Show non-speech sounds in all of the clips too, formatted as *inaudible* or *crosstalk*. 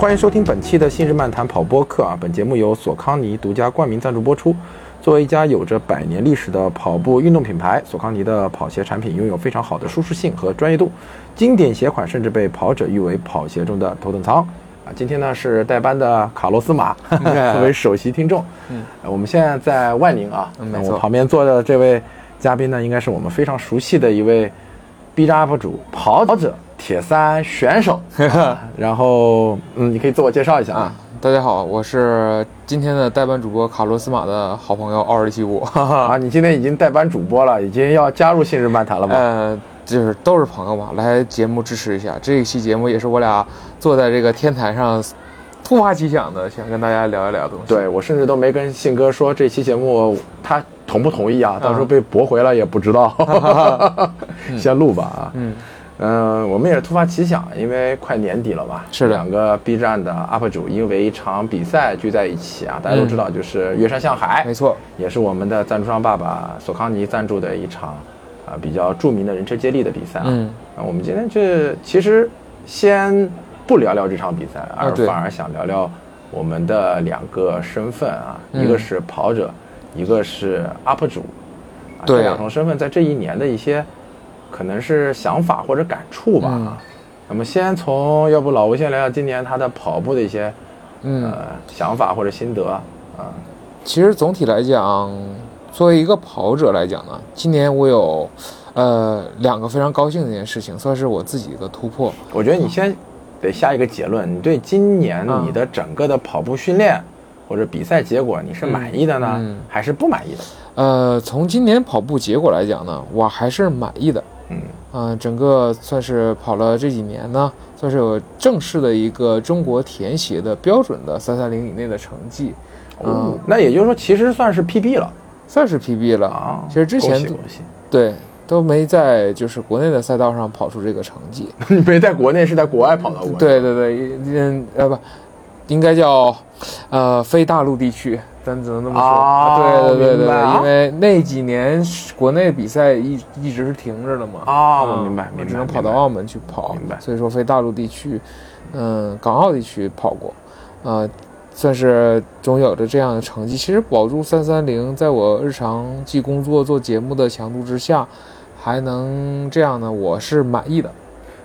欢迎收听本期的《新日漫谈跑播客》啊！本节目由索康尼独家冠名赞助播出。作为一家有着百年历史的跑步运动品牌，索康尼的跑鞋产品拥有非常好的舒适性和专业度，经典鞋款甚至被跑者誉为跑鞋中的头等舱。啊，今天呢是代班的卡洛斯马作为首席听众。嗯，我们现在在万宁啊，那我旁边坐的这位嘉宾呢，应该是我们非常熟悉的一位 B 站 UP 主、跑者。铁三选手，*laughs* 然后嗯，你可以自我介绍一下啊。大家好，我是今天的代班主播卡罗斯马的好朋友奥尔 *laughs* 七五啊。你今天已经代班主播了，已经要加入信日漫谈了吗？呃，就是都是朋友嘛，来节目支持一下。这一期节目也是我俩坐在这个天台上，突发奇想的，想跟大家聊一聊东西。对我甚至都没跟信哥说这期节目他同不同意啊，到时候被驳回了也不知道。*laughs* 先录吧啊。嗯。嗯，我们也是突发奇想，因为快年底了嘛，是两个 B 站的 UP 主因为一场比赛聚在一起啊。大家都知道，就是岳山向海，没错，也是我们的赞助商爸爸索康尼赞助的一场啊比较著名的人车接力的比赛啊。嗯，我们今天这其实先不聊聊这场比赛，而反而想聊聊我们的两个身份啊，一个是跑者，一个是 UP 主，这两重身份在这一年的一些。可能是想法或者感触吧。那么先从，要不老吴先聊聊今年他的跑步的一些，呃，想法或者心得啊。其实总体来讲，作为一个跑者来讲呢，今年我有，呃，两个非常高兴的一件事情，算是我自己的突破。我觉得你先得下一个结论，你对今年你的整个的跑步训练或者比赛结果，你是满意的呢，还是不满意的？呃，从今年跑步结果来讲呢，我还是满意的。嗯嗯，整个算是跑了这几年呢，算是有正式的一个中国田协的标准的三三零以内的成绩。嗯，那也就是说，其实算是 PB 了，算是 PB 了啊。其实之前对都没在就是国内的赛道上跑出这个成绩。*laughs* 没在国内，是在国外跑到过。对对对，嗯呃不，应该叫呃非大陆地区。咱只能这么说，对对对对，因为那几年国内比赛一一直是停着的嘛。啊，我明白，明白，只能跑到澳门去跑。明白。所以说，非大陆地区，嗯，港澳地区跑过，啊，算是总有着这样的成绩。其实保住三三零，在我日常既工作做节目的强度之下，还能这样呢，我是满意的。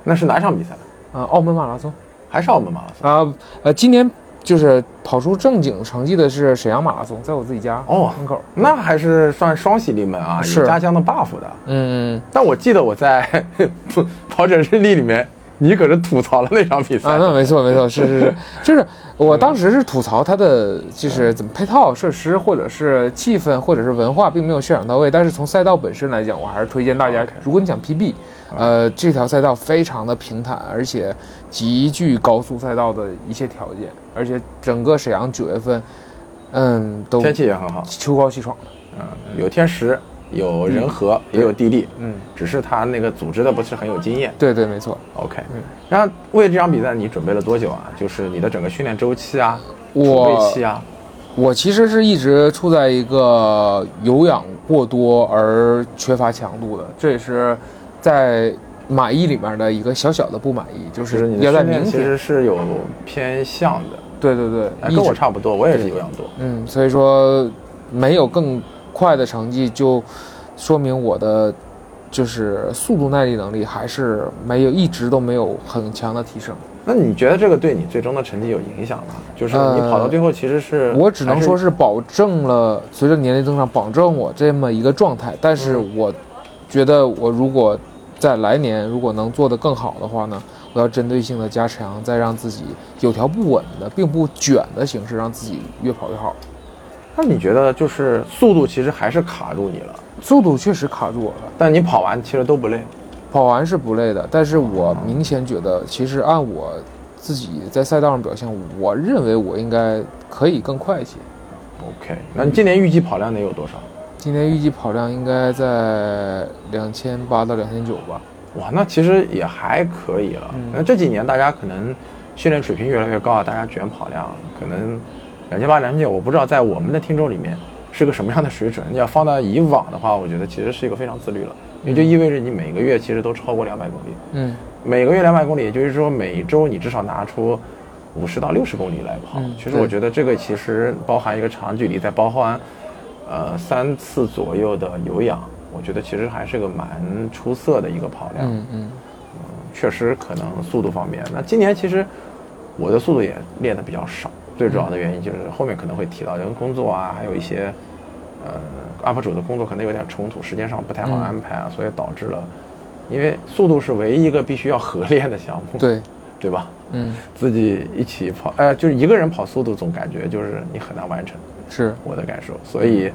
那是哪场比赛？啊，澳门马拉松，还是澳门马拉松啊？呃，今年。就是跑出正经成绩的是沈阳马拉松，在我自己家哦。门口，那还是算双喜临门啊，有家乡的 buff 的。嗯，但我记得我在 *laughs* 跑者日历里面，你可是吐槽了那场比赛。啊。那没错没错，是是是，*laughs* 就是我当时是吐槽他的就是怎么配套设施或者是气氛或者是文化并没有渲染到位，但是从赛道本身来讲，我还是推荐大家，如果你想 PB。呃，这条赛道非常的平坦，而且极具高速赛道的一些条件，而且整个沈阳九月份，嗯，都天气也很好，秋高气爽的，嗯，有天时，有人和，也有地利，嗯，只是他那个组织的不是很有经验，对对，没错，OK，嗯，然后为这场比赛你准备了多久啊？就是你的整个训练周期啊，准备期啊，我其实是一直处在一个有氧过多而缺乏强度的，这也是。在满意里面的一个小小的不满意，就是你的训练其实是有偏向的。对对对，跟我差不多，我也是有氧多。嗯，所以说没有更快的成绩，就说明我的就是速度耐力能力还是没有一直都没有很强的提升。那你觉得这个对你最终的成绩有影响吗？就是你跑到最后其实是……我只能说是保证了随着年龄增长，保证我这么一个状态。但是我觉得我如果在来年，如果能做得更好的话呢，我要针对性的加强，再让自己有条不紊的，并不卷的形式，让自己越跑越好。那你觉得就是速度其实还是卡住你了？速度确实卡住我了，但你跑完其实都不累，跑完是不累的。但是我明显觉得，其实按我自己在赛道上表现，我认为我应该可以更快一些。OK，那你今年预计跑量得有多少？今年预计跑量应该在两千八到两千九吧。哇，那其实也还可以了。那这几年大家可能训练水平越来越高啊，大家卷跑量可能两千八、两千九，我不知道在我们的听众里面是个什么样的水准。你要放到以往的话，我觉得其实是一个非常自律了，也就意味着你每个月其实都超过两百公里。嗯，每个月两百公里，也就是说每周你至少拿出五十到六十公里来跑。嗯其实我觉得这个其实包含一个长距离，再包含呃三次左右的有氧，我觉得其实还是个蛮出色的一个跑量。嗯嗯确实可能速度方面，那今年其实我的速度也练的比较少，最主要的原因就是后面可能会提到，因为工作啊，还有一些呃 UP 主的工作可能有点冲突，时间上不太好嗯安排啊，所以导致了，因为速度是唯一一个必须要合练的项目，对，对吧？嗯自己一起跑，呃，就是一个人跑速度，总感觉就是你很难完成，是我的感受，所以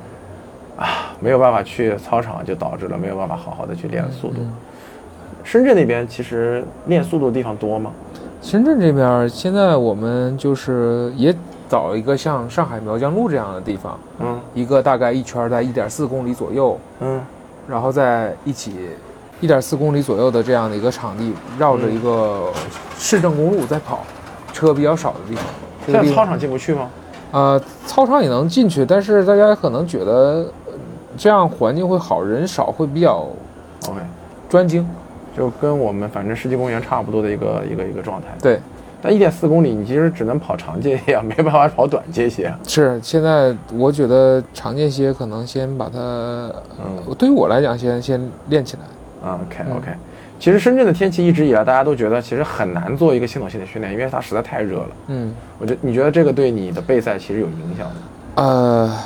啊，没有办法去操场，就导致了没有办法好好的去练速度。嗯深圳那边其实练速度的地方多吗？深圳这边儿现在我们就是也找一个像上海苗江路这样的地方，嗯一个大概一圈儿在一点四公里左右，嗯然后在一起一点四公里左右的这样的一个场地，绕着一个市政公路在跑，车比较少的地方。在操场进不去吗？呃，操场也能进去，但是大家可能觉得呃这样环境会好，人少，会比较 OK，专精。就跟我们反正世纪公园差不多的一个一个一个状态。对，但一点四公里，你其实只能跑长间歇啊，*laughs* 没办法跑短间歇啊。是现在我觉得长间歇可能先把它，嗯对于我来讲先先练起来。啊，OK 嗯 OK。其实深圳的天气一直以来大家都觉得其实很难做一个系统性的训练，因为它实在太热了。嗯，我觉你觉得这个对你的备赛其实有影响吗？呃，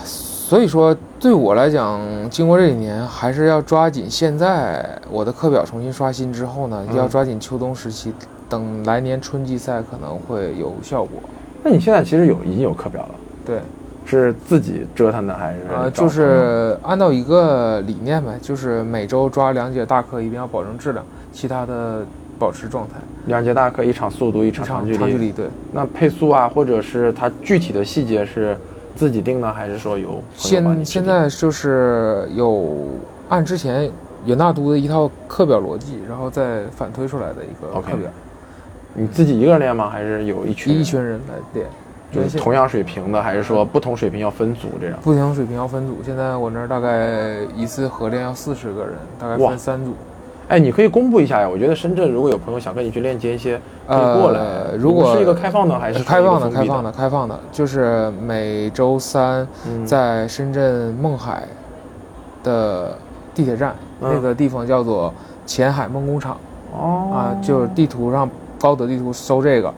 所以说对我来讲，经过这几年，还是要抓紧现在我的课表重新刷新之后呢，嗯要抓紧秋冬时期，等来年春季赛可能会有效果。那你现在其实有已经有课表了，对，是自己折腾的还是呃，就？是按照一个理念呗，就是每周抓两节大课，一定要保证质量，其他的保持状态。两节大课，一场速度，一场长长距离。长距离对。那配速啊，或者是它具体的细节是自己定呢，还是说有现现在就是有按之前远大都的一套课表逻辑，然后再反推出来的一个课表，你自己一个人练吗？还是有一群一群人来练，就是同样水平的，还是说不同水平要分组这样？不同水平要分组。现在我那儿大概一次合练要四十个人，大概分三组。哎，你可以公布一下呀。我觉得深圳如果有朋友想跟你去链接一些，可以过来。呃如果是一个开放的还是说开放的、开放的、开放的，就是每周三嗯在深圳梦海的地铁站，嗯那个地方叫做前海梦工厂。哦啊，就是地图上高德地图搜这个，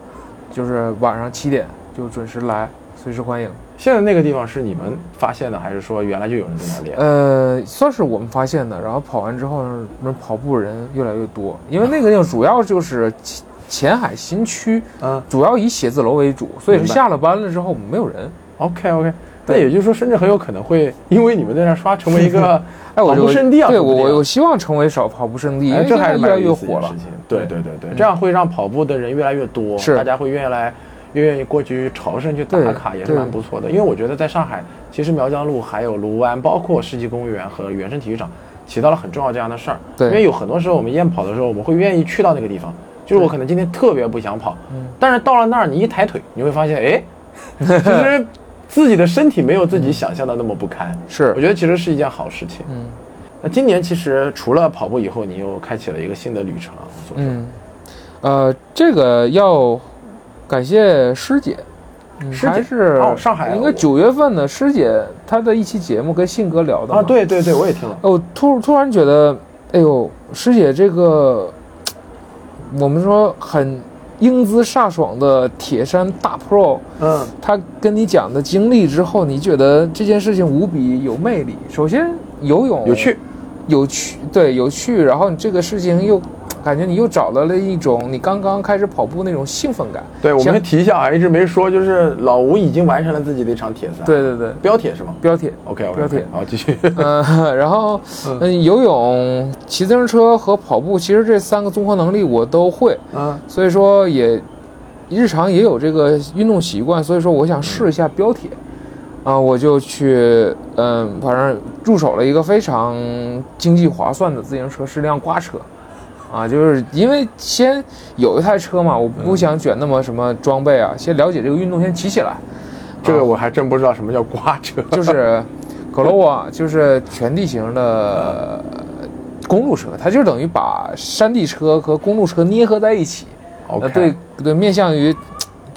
就是晚上七点就准时来，随时欢迎。现在那个地方是你们发现的，还是说原来就有人在那练？呃，算是我们发现的。然后跑完之后，那跑步人越来越多，因为那个地方主要就是前前海新区，嗯主要以写字楼为主，所以是下了班了之后没有人。，OK OK。那也就是说，深圳很有可能会因为你们在那刷，成为一个 *laughs* 跑就步圣地啊！对我我我希望成为少跑步圣地，因哎，为这还是越来越火了。对对对对，这样会让跑步的人越来越多，是大家会愿意来，越愿意过去朝圣去打卡，也是蛮不错的。因为我觉得在上海，其实苗江路还有卢湾，包括世纪公园和原生体育场，起到了很重要这样的事儿。对因为有很多时候我们验跑的时候，我们会愿意去到那个地方，就是我可能今天特别不想跑，嗯但是到了那儿，你一抬腿，你会发现，哎，*laughs* 其实自己的身体没有自己想象的那么不堪。是我觉得其实是一件好事情。嗯那今年其实除了跑步以后，你又开启了一个新的旅程啊。嗯，呃，这个要感谢师姐。嗯师姐还是哦上海应该九月份的师姐她的一期节目跟信哥聊的啊，，对对对，我也听了。哦，突突然觉得，哎呦，师姐这个，我们说很英姿飒爽的铁山大 pro，嗯，他跟你讲的经历之后，你觉得这件事情无比有魅力。首先，游泳有趣，有趣，对，有趣。然后你这个事情又感觉你又找到了一种你刚刚开始跑步那种兴奋感。对，我像们提一下啊，一直没说，就是老吴已经完成了自己的一场铁赛，，对对对，标铁是吗标铁。？OK OK，标铁好，继续。*laughs* 嗯，然后嗯，游泳、骑自行车和跑步，其实这三个综合能力我都会，嗯所以说也日常也有这个运动习惯，所以说我想试一下标铁，啊，我就去嗯，反正入手了一个非常经济划算的自行车，是辆刮车。啊，就是因为先有一台车嘛，我不想卷那么什么装备啊，先了解这个运动，先骑起来。这个我还真不知道什么叫刮车。就是格罗瓦，就是全地形的公路车，它就等于把山地车和公路车捏合在一起。对对，面向于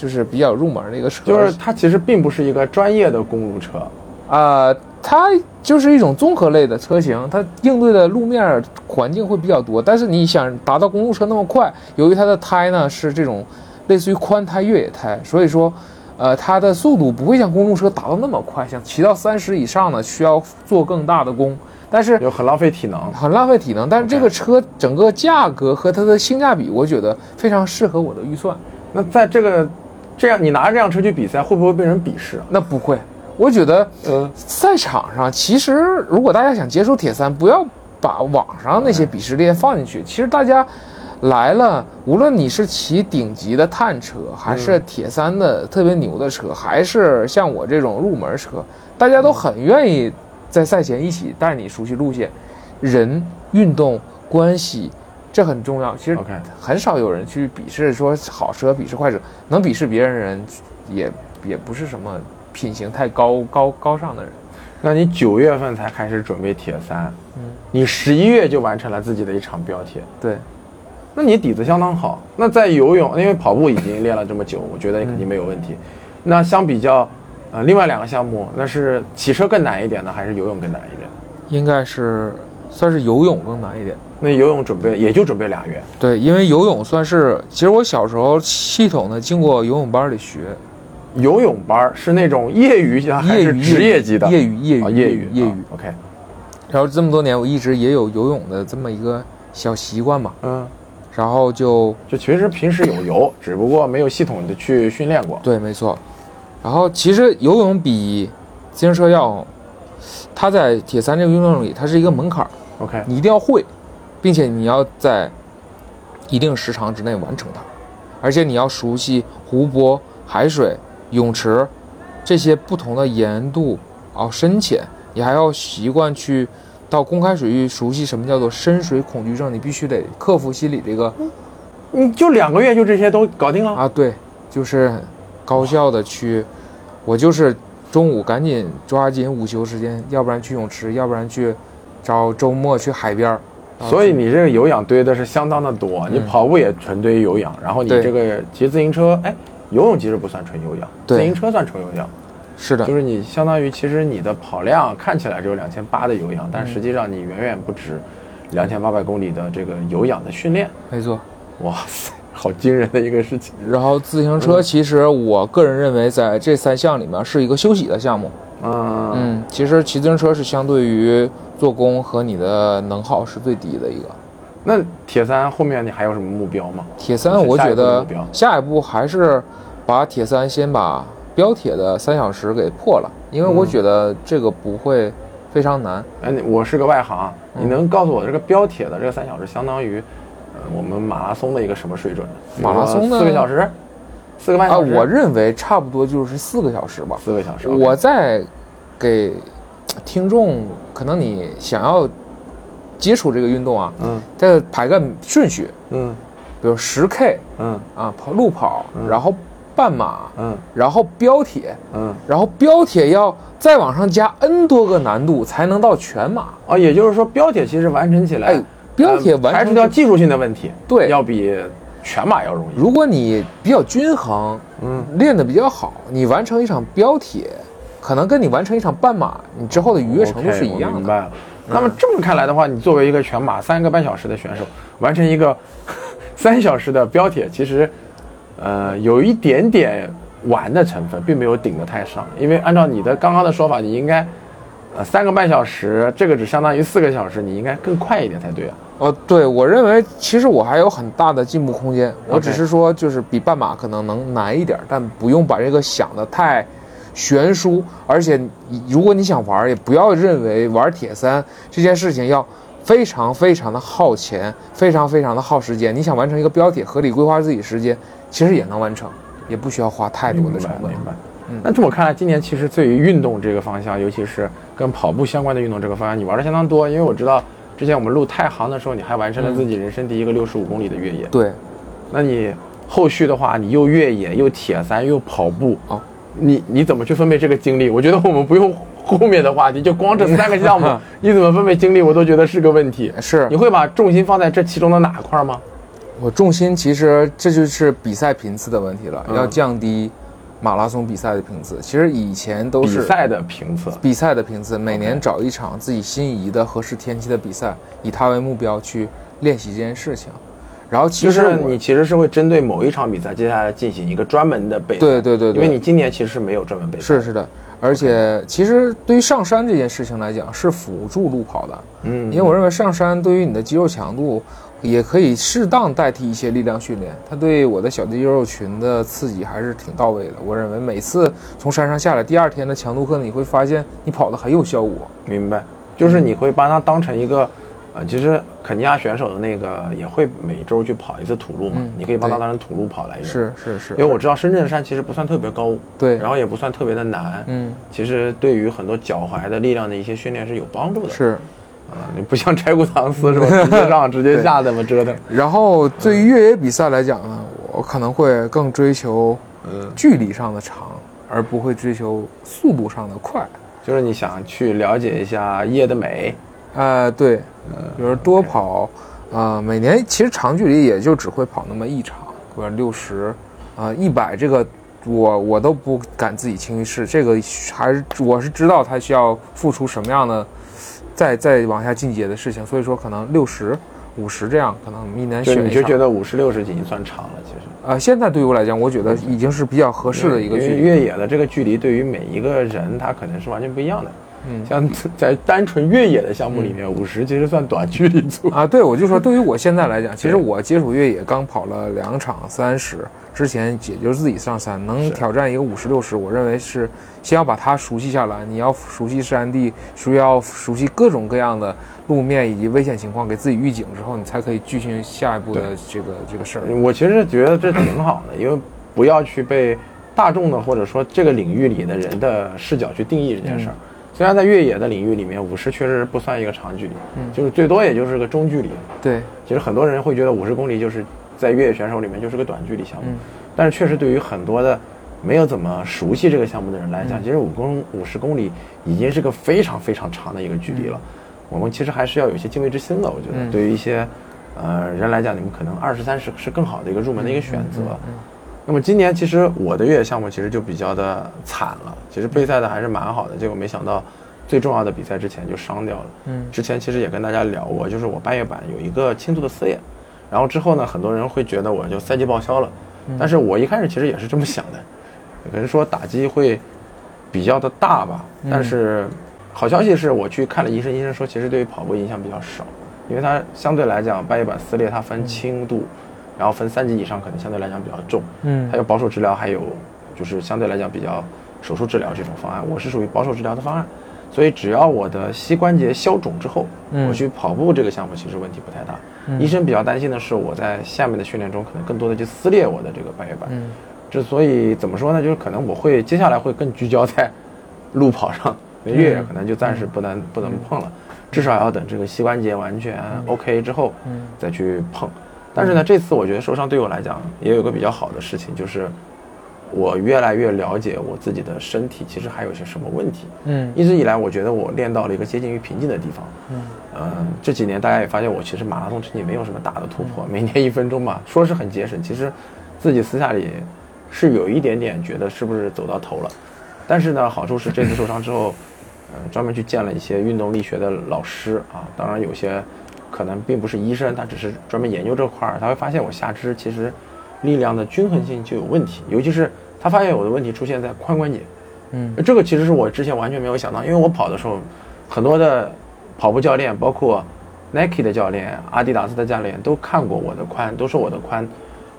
就是比较入门的一个车，就是它其实并不是一个专业的公路车，啊，它就是一种综合类的车型，它应对的路面环境会比较多。但是你想达到公路车那么快，由于它的胎呢是这种类似于宽胎越野胎，所以说，呃，它的速度不会像公路车达到那么快，像骑到三十以上呢需要做更大的功，但是又很浪费体能。很浪费体能。但是这个车整个价格和它的性价比，我觉得非常适合我的预算。那在这个这样，你拿着这辆车去比赛，会不会被人鄙视啊？那不会，我觉得呃，赛场上，其实如果大家想接触铁三，不要把网上那些鄙视链放进去。其实大家来了，无论你是骑顶级的碳车，还是铁三的特别牛的车，还是像我这种入门车，大家都很愿意在赛前一起带你熟悉路线。人、运动、关系，这很重要。其实很少有人去鄙视说好车鄙视坏车，能鄙视别人的人，也也不是什么品行太高高高尚的人。那你九月份才开始准备铁三，嗯，你十一月就完成了自己的一场标铁，对，那你底子相当好。那在游泳，因为跑步已经练了这么久，我觉得你肯定没有问题。那相比较，呃，另外两个项目，那是骑车更难一点呢，还是游泳更难一点？应该是算是游泳更难一点。那游泳准备也就准备俩月，对，因为游泳算是，其实我小时候系统的经过游泳班里学，游泳班是那种业余的还是业余职业级的？业余业余啊，业余业余啊。OK，然后这么多年我一直也有游泳的这么一个小习惯嘛，嗯，然后就就其实平时有游，*laughs* 只不过没有系统的去训练过。对，没错。然后其实游泳比自行车要，它在铁三这个运动里，它是一个门槛儿，OK，你一定要会，并且你要在一定时长之内完成它，而且你要熟悉湖泊、海水、泳池这些不同的盐度啊深浅，你还要习惯去到公开水域熟悉什么叫做深水恐惧症，你必须得克服心理这个你就两个月就这些都搞定了。啊，对，就是高效的去，我就是中午赶紧抓紧午休时间，要不然去泳池，要不然去找周末去海边儿。啊所以你这个有氧堆的是相当的多，你跑步也纯堆有氧，然后你这个骑自行车，哎，游泳其实不算纯有氧，自行车算纯有氧，是的就，是你相当于其实你的跑量看起来只有两千八的有氧，但实际上你远远不止两千八百公里的这个有氧的训练。没错。哇塞，好惊人的一个事情。然后自行车其实我个人认为在这三项里面是一个休息的项目。嗯，嗯，其实骑自行车是相对于做工和你的能耗是最低的一个。那铁三后面你还有什么目标吗？铁三我觉得下一步还是把铁三先把标铁的三小时给破了，因为我嗯觉得这个不会非常难。哎，你我是个外行，嗯你能告诉我这个标铁的这个三小时相当于，呃，我们马拉松的一个什么水准？马拉松呢四个小时，四个半啊，小时。我认为差不多就是四个小时吧。四个小时。我在给听众，可能你想要接触这个运动啊，嗯再排个顺序，嗯比如十 K 嗯啊，跑路跑，嗯然后半马，嗯然后标铁，嗯，然后标铁要再往上加 N 多个难度才能到全马。啊，也就是说标铁其实完成起来，哎，标铁完成掉技术性的问题，对要比全马要容易。如果你比较均衡，嗯，练得比较好，你完成一场标铁，可能跟你完成一场半马，你之后的愉悦程度是一样的。我明白了。那么这么看来的话，你作为一个全马三个半小时的选手，完成一个 *laughs* 三小时的标铁，其实，呃，有一点点玩的成分，并没有顶得太上。因为按照你的刚刚的说法，你应该，呃，三个半小时，这个只相当于四个小时，你应该更快一点才对啊。哦，对，我认为其实我还有很大的进步空间。我只是说，就是比半马可能能难一点，但不用把这个想得太悬殊。而且，如果你想玩，也不要认为玩铁三这件事情要非常非常的耗钱，非常非常的耗时间。你想完成一个标铁，合理规划自己时间，其实也能完成，也不需要花太多的明成本白明。白。嗯那这么看来，今年其实对于运动这个方向，尤其是跟跑步相关的运动这个方向，你玩的相当多。因为我知道之前我们录太行的时候，你还完成了自己人生第一个六十五公里的越野。对，那你后续的话，你又越野又铁三又跑步，哦，你你怎么去分配这个精力？我觉得我们不用后面的话题，就光这三个项目，*laughs* 你怎么分配精力，我都觉得是个问题。是你会把重心放在这其中的哪块儿吗？我重心其实这就是比赛频次的问题了，嗯要降低马拉松比赛的频次。其实以前都是比赛的频次，比赛的频次，每年找一场自己心仪的合适天气的比赛，以它为目标去练习这件事情。然后其实你其实是会针对某一场比赛，接下来进行一个专门的备赛。对对对对，因为你今年其实是没有专门备赛。是是的，而且其实对于上山这件事情来讲，是辅助路跑的，嗯，因为我认为上山对于你的肌肉强度也可以适当代替一些力量训练，它对我的小肌肉群的刺激还是挺到位的。我认为每次从山上下来，第二天的强度课你会发现你跑得很有效果。明白，就是你会把它当成一个，呃，其实肯尼亚选手的那个也会每周去跑一次土路嘛，嗯你可以把它当成土路跑来用。，是是是，因为我知道深圳的山其实不算特别高，对，然后也不算特别的难，嗯其实对于很多脚踝的力量的一些训练是有帮助的。是。啊，你不像柴谷唐斯是吧？直接上直接 *laughs* 下，怎么折腾？然后对于越野比赛来讲呢，我可能会更追求嗯，距离上的长，而不会追求速度上的快。就是你想去了解一下夜的美，呃，对，比如多跑，啊，每年其实长距离也就只会跑那么一场，或者六十，啊，一百这个我我都不敢自己轻易试，这个还是我是知道它需要付出什么样的，再再往下进阶的事情，所以说可能六十、五十这样，可能一年选一。你就觉得五十六十已经算长了，其实。呃，现在对于我来讲，我觉得已经是比较合适的一个距离。越野的这个距离对于每一个人他可能是完全不一样的。嗯像在单纯越野的项目里面，五十其实算短距离组。啊，对，我就说对于我现在来讲，*laughs* 其实我接触越野刚跑了两场三十，之前也就是自己上山，能挑战一个五十六十，我认为是先要把它熟悉下来。你要熟悉山地，需要熟悉各种各样的路面以及危险情况，给自己预警之后，你才可以进行下一步的这个这个事儿。我其实觉得这挺好的，因为不要去被大众的或者说这个领域里的人的视角去定义这件事儿。虽然在越野的领域里面，五十确实不算一个长距离，嗯就是最多也就是个中距离。对，其实很多人会觉得五十公里就是在越野选手里面就是个短距离项目，嗯但是确实对于很多的没有怎么熟悉这个项目的人来讲，嗯。其实五公五十公里已经是个非常非常长的一个距离了。我们其实还是要有一些敬畏之心的，我觉得、嗯。对于一些呃人来讲，你们可能二十三十是更好的一个入门的一个选择。那么今年其实我的越野项目其实就比较的惨了，其实备赛的还是蛮好的，结果没想到最重要的比赛之前就伤掉了。嗯。之前其实也跟大家聊过，就是我半月板有一个轻度的撕裂，然后之后呢，很多人会觉得我就赛季报销了，但是我一开始其实也是这么想的，可能说打击会比较的大吧，但是好消息是我去看了医生，医生说其实对于跑步影响比较少，因为它相对来讲半月板撕裂它分轻度，然后分三级以上可能相对来讲比较重，嗯。还有保守治疗，还有就是相对来讲比较手术治疗这种方案，我是属于保守治疗的方案，所以只要我的膝关节消肿之后，嗯。我去跑步这个项目其实问题不太大。医生比较担心的是我在下面的训练中可能更多的去撕裂我的这个半月板，嗯之所以怎么说呢，就是可能我会接下来会更聚焦在路跑上，越野可能就暂时不能、不能碰了，至少要等这个膝关节完全 OK 之后，嗯再去碰。但是呢，这次我觉得受伤对我来讲也有个比较好的事情，就是我越来越了解我自己的身体其实还有些什么问题。嗯一直以来，我觉得我练到了一个接近于瓶颈的地方。嗯嗯，这几年大家也发现我其实马拉松成绩没有什么大的突破，每年一分钟嘛，说是很节省，其实自己私下里是有一点点觉得是不是走到头了。但是呢，好处是这次受伤之后，嗯，专门去见了一些运动力学的老师啊，当然有些可能并不是医生，他只是专门研究这块儿，他会发现我下肢其实力量的均衡性就有问题，尤其是他发现我的问题出现在髋关节。嗯这个其实是我之前完全没有想到，因为我跑的时候，很多的跑步教练，包括 Nike 的教练、阿迪达斯的教练都看过我的髋，都说我的髋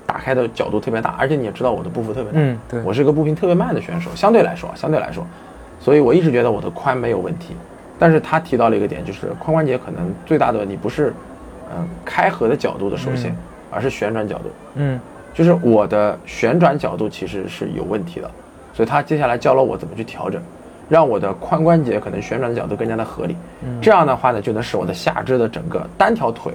打开的角度特别大，而且你也知道我的步幅特别大，嗯对我是个步频特别慢的选手，相对来说，相对来说，所以我一直觉得我的髋没有问题。但是他提到了一个点，就是髋关节可能最大的问题不是，嗯、开合的角度的受限，而是旋转角度。嗯就是我的旋转角度其实是有问题的，所以他接下来教了我怎么去调整，让我的髋关节可能旋转的角度更加的合理。嗯这样的话呢，就能使我的下肢的整个单条腿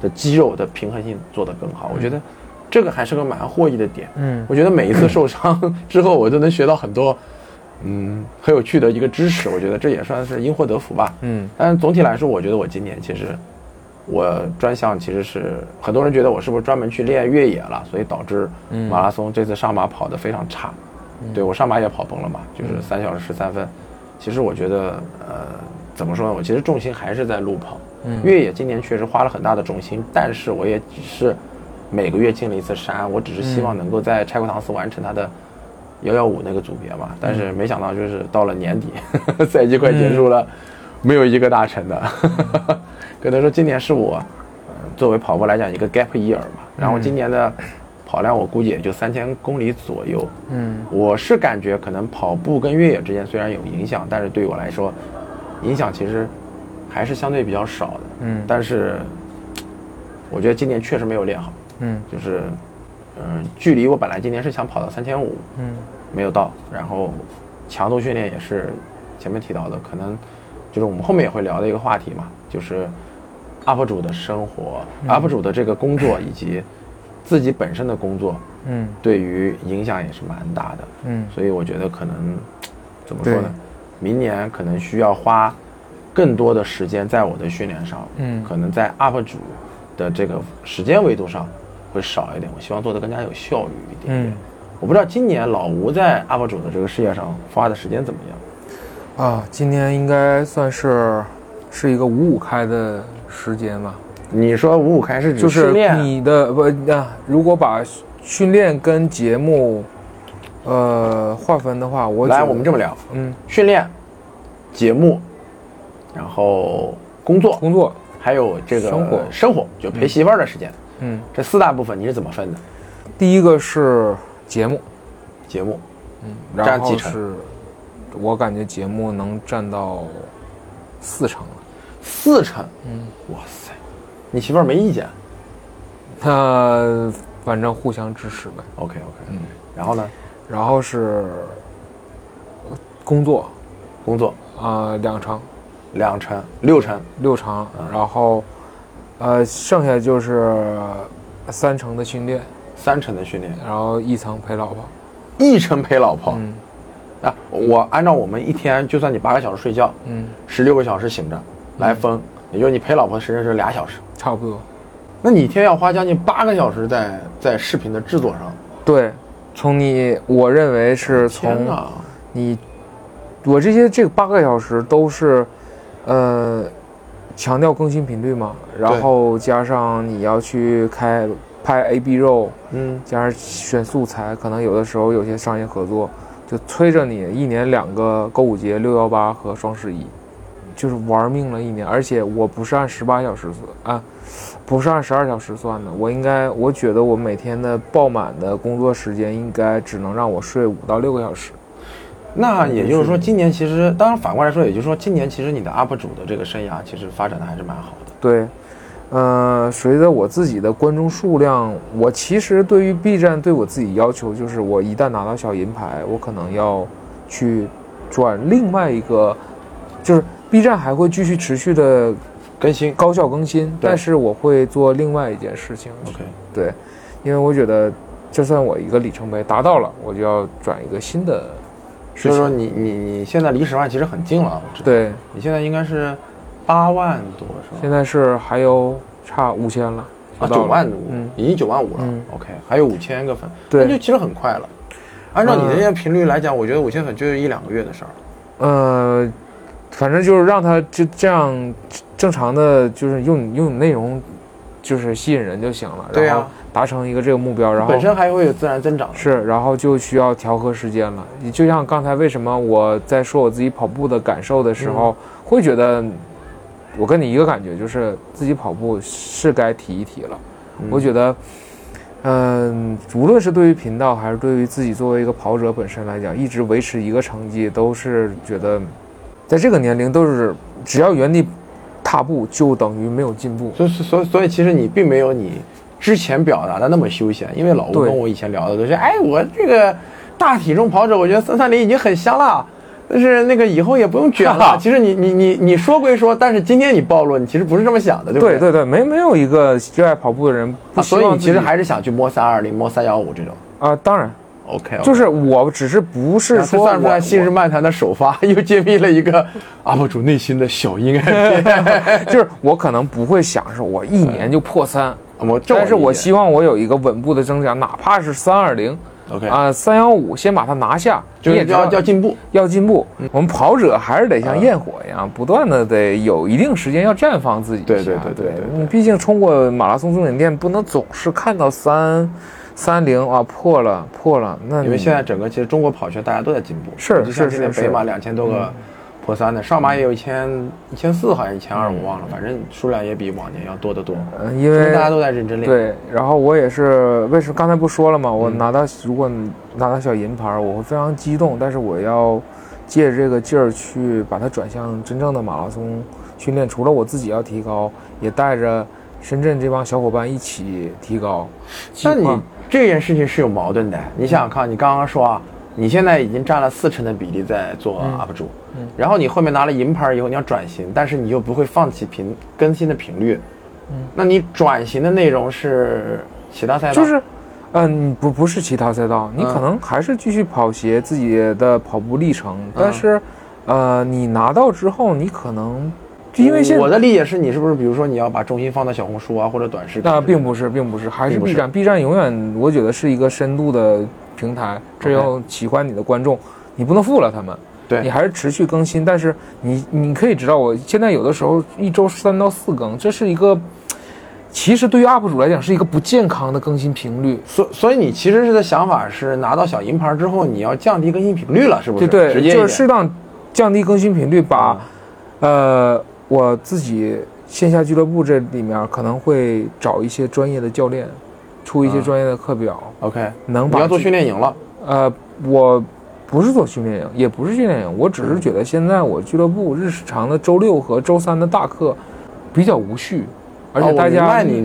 的肌肉的平衡性做得更好。我觉得这个还是个蛮获益的点。嗯我觉得每一次受伤 *laughs* 之后，我都能学到很多，嗯，很有趣的一个知识。我觉得这也算是因祸得福吧。嗯但总体来说，我觉得我今年其实我专项其实是很多人觉得我是不是专门去练越野了，所以导致马拉松这次上马跑得非常差。对我上马也跑崩了嘛，就是三小时十三分。其实我觉得，呃，怎么说呢？我其实重心还是在路跑。越野今年确实花了很大的重心，但是我也只是每个月进了一次山，我只是希望能够在柴可唐斯完成他的幺幺五那个组别嘛。但是没想到就是到了年底，赛季快结束了，没有一个大成的。*laughs* 可能说今年是我作为跑步来讲一个 gap year 嘛。然后今年的跑量我估计也就三千公里左右。嗯，我是感觉可能跑步跟越野之间虽然有影响，但是对于我来说，影响其实。还是相对比较少的，嗯，但是我觉得今年确实没有练好，嗯，就是，嗯，距离我本来今年是想跑到三千五，嗯，没有到，然后强度训练也是前面提到的，可能就是我们后面也会聊的一个话题嘛，就是 UP 主的生活，UP 主的这个工作以及自己本身的工作，嗯，对于影响也是蛮大的，嗯，所以我觉得可能怎么说呢，明年可能需要花。更多的时间在我的训练上，嗯，可能在 UP 主的这个时间维度上会少一点。我希望做的更加有效率一点。嗯，我不知道今年老吴在 UP 主的这个事业上花的时间怎么样？啊，今年应该算是是一个五五开的时间吧。你说五五开是指训练？你的不啊？如果把训练跟节目呃划分的话，我来我们这么聊，嗯，训练节目。然后工作，工作，还有这个生活，生活就陪媳妇儿的时间，嗯，这四大部分你是怎么分的？第一个是节目，节目，嗯，然后是，我感觉节目能占到四成了，四成，嗯，哇塞，你媳妇儿没意见？那反正互相支持呗。OK OK，嗯，然后呢？然后是工作，工作。啊，两成。两成六成。六成，然后，呃，剩下就是三成的训练，三成的训练，然后一层陪老婆，一成陪老婆。嗯，啊，我按照我们一天，就算你八个小时睡觉，嗯，十六个小时醒着来分，也就是你陪老婆的时间是俩小时，差不多。那你一天要花将近八个小时在在视频的制作上。对，从你，我认为是从你，我这些这个八个小时都是。呃，强调更新频率嘛，然后加上你要去开拍 A B 肉，嗯，加上选素材，可能有的时候有些商业合作就催着你一年两个购物节，六幺八和双十一，就是玩命了一年。而且我不是按十八小时算啊，不是按十二小时算的，我应该我觉得我每天的爆满的工作时间应该只能让我睡五到六个小时。那也就是说，今年其实，当然反过来说，也就是说，今年其实你的 UP 主的这个生涯其实发展的还是蛮好的。对，呃，随着我自己的观众数量，我其实对于 B 站对我自己要求就是，我一旦拿到小银牌，我可能要去转另外一个，就是 B 站还会继续持续的更新、高效更新，但是我会做另外一件事情。OK，对，因为我觉得这算我一个里程碑达到了，我就要转一个新的。所以说你你你现在离十万其实很近了，对，你现在应该是八万多是吧？现在是还有差五千了，啊九万五，嗯，已经九万五了，OK，还有五千个粉，对，那就其实很快了。按照你这些频率来讲，我觉得五千粉就是一两个月的事儿。呃，反正就是让他就这样正常的，就是用用内容，就是吸引人就行了。然后。达成一个这个目标，然后本身还会有自然增长。是，然后就需要调和时间了。你就像刚才为什么我在说我自己跑步的感受的时候，会觉得我跟你一个感觉，就是自己跑步是该提一提了。我觉得，嗯，无论是对于频道，还是对于自己作为一个跑者本身来讲，一直维持一个成绩，都是觉得在这个年龄都是只要原地踏步，就等于没有进步。所以，所以，所以，其实你并没有你。之前表达的那么休闲，因为老吴跟我以前聊的都是，哎，我这个大体重跑者，我觉得三三零已经很香了，但是那个以后也不用卷了。*laughs* 其实你你你你说归说，但是今天你暴露，你其实不是这么想的，对不对？对对对，没没有一个热爱跑步的人，所以你其实还是想去摸三二零、摸三幺五这种啊，当然 OK，就是我只是不是说算出来我新日漫谈的首发 *laughs* 又揭秘了一个 UP 主内心的小阴暗 *laughs* 面。*laughs* 就是我可能不会想是我一年就破三，我但是我希望我有一个稳步的增长，哪怕是三二零 OK 啊三幺五，先把它拿下，就也要要进步。要进步。我们跑者还是得像焰火一样，不断的得有一定时间要绽放自己。对对对对对对你毕竟冲过马拉松终点线，不能总是看到三三零啊破了破了。那你因为现在整个其实中国跑圈大家都在进步，是是是今年北马两千多个破三的，上马也有一千一千四，好像一千二，我忘了，反正数量也比往年要多得多。嗯，因为大家都在认真练。对，然后我也是，为什么刚才不说了吗？我拿到如果拿到小银牌，我会非常激动，但是我要借着这个劲儿去把它转向真正的马拉松训练。除了我自己要提高，也带着深圳这帮小伙伴一起提高。那你这件事情是有矛盾的。你想想看，你刚刚说啊，你现在已经占了四成的比例在做 UP 主，嗯。然后你后面拿了银牌以后，你要转型，但是你又不会放弃频更新的频率，嗯。那你转型的内容是其他赛道，就是，嗯，不不是其他赛道，你嗯。可能还是继续跑鞋自己的跑步历程，但是，呃，你拿到之后，你可能因为现在我的理解是你是不是比如说你要把重心放在小红书啊或者短视频？那并不是，并不是，还是不 B 是站。B 站永远我觉得是一个深度的平台，只有喜欢你的观众，你不能负了他们。对你还是持续更新，但是你你可以知道，我现在有的时候一周三到四更，这是一个，其实对于 UP 主来讲是一个不健康的更新频率。所所以你其实是的想法是拿到小银牌之后，你要降低更新频率了，是不是？对对，直接就是适当降低更新频率，把，呃，我自己线下俱乐部这里面可能会找一些专业的教练，出一些嗯专业的课表，OK，能把你要做训练营了。呃，我不是做训练营，也不是训练营，我只是觉得现在我俱乐部日常的周六和周三的大课比较无序，而且大家白你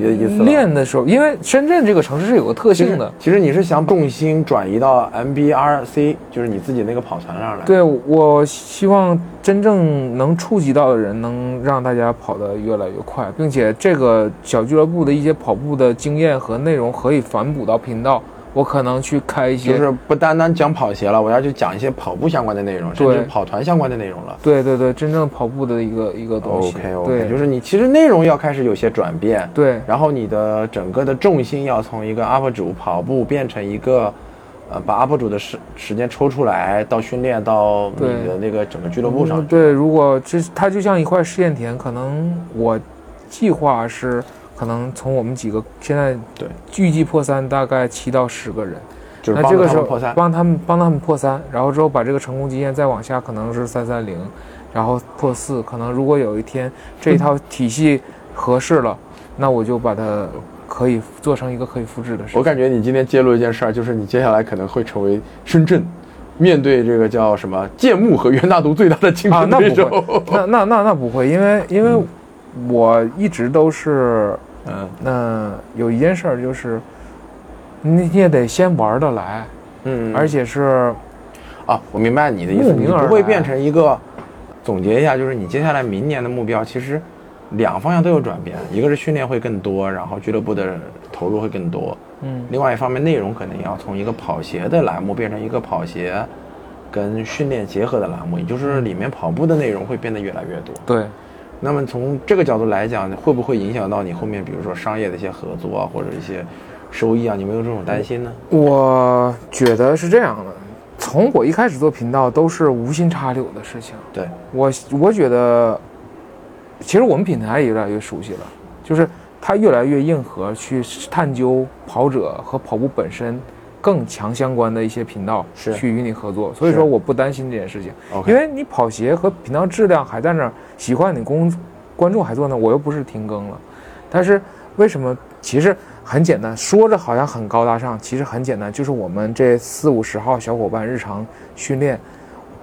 练的时候，因为深圳这个城市是有个特性的，，其实你是想重心转移到 MBRC，就是你自己那个跑团上来。，对我希望真正能触及到的人，能让大家跑得越来越快，并且这个小俱乐部的一些跑步的经验和内容可以反哺到频道，我可能去开一些，就是不单单讲跑鞋了，我要去讲一些跑步相关的内容，甚至跑团相关的内容了。对对对，真正跑步的一个一个东西 OK OK，对，就是你其实内容要开始有些转变，对然后你的整个的重心要从一个 UP 主跑步变成一个，呃，把 UP 主的时时间抽出来，到训练到你的那个整个俱乐部上嗯。对，如果这它就像一块试验田，可能我计划是可能从我们几个现在对预计破三，大概七到十个人。就是那这个时候破三。帮他们帮他们破三，然后之后把这个成功经验再往下，可能是三三零，然后破四。可能如果有一天这一套体系合适了，那我就把它可以做成一个可以复制的事。我感觉你今天揭露一件事儿，就是你接下来可能会成为深圳面对这个叫什么建木和袁大都最大的竞争对手。不会，那那那那不会，因为因为我一直都是，嗯那、有一件事儿就是，你你也得先玩得来，嗯，而且是啊，我明白你的意思，你不会变成一个。总结一下，就是你接下来明年的目标，其实两方向都有转变，一个是训练会更多，然后俱乐部的投入会更多，嗯另外一方面内容可能也要从一个跑鞋的栏目变成一个跑鞋跟训练结合的栏目，也就是里面跑步的内容会变得越来越多。对。那么从这个角度来讲，会不会影响到你后面，比如说商业的一些合作啊，或者一些收益啊？你没有这种担心呢？我觉得是这样的，从我一开始做频道都是无心插柳的事情。对，我我觉得，其实我们品牌也越来越熟悉了，就是它越来越硬核，去探究跑者和跑步本身更强相关的一些频道，是去与你合作。所以说我不担心这件事情，因为你跑鞋和频道质量还在那儿，喜欢你公观众还做呢，我又不是停更了。但是为什么？其实很简单，说着好像很高大上，其实很简单，就是我们这四五十号小伙伴日常训练，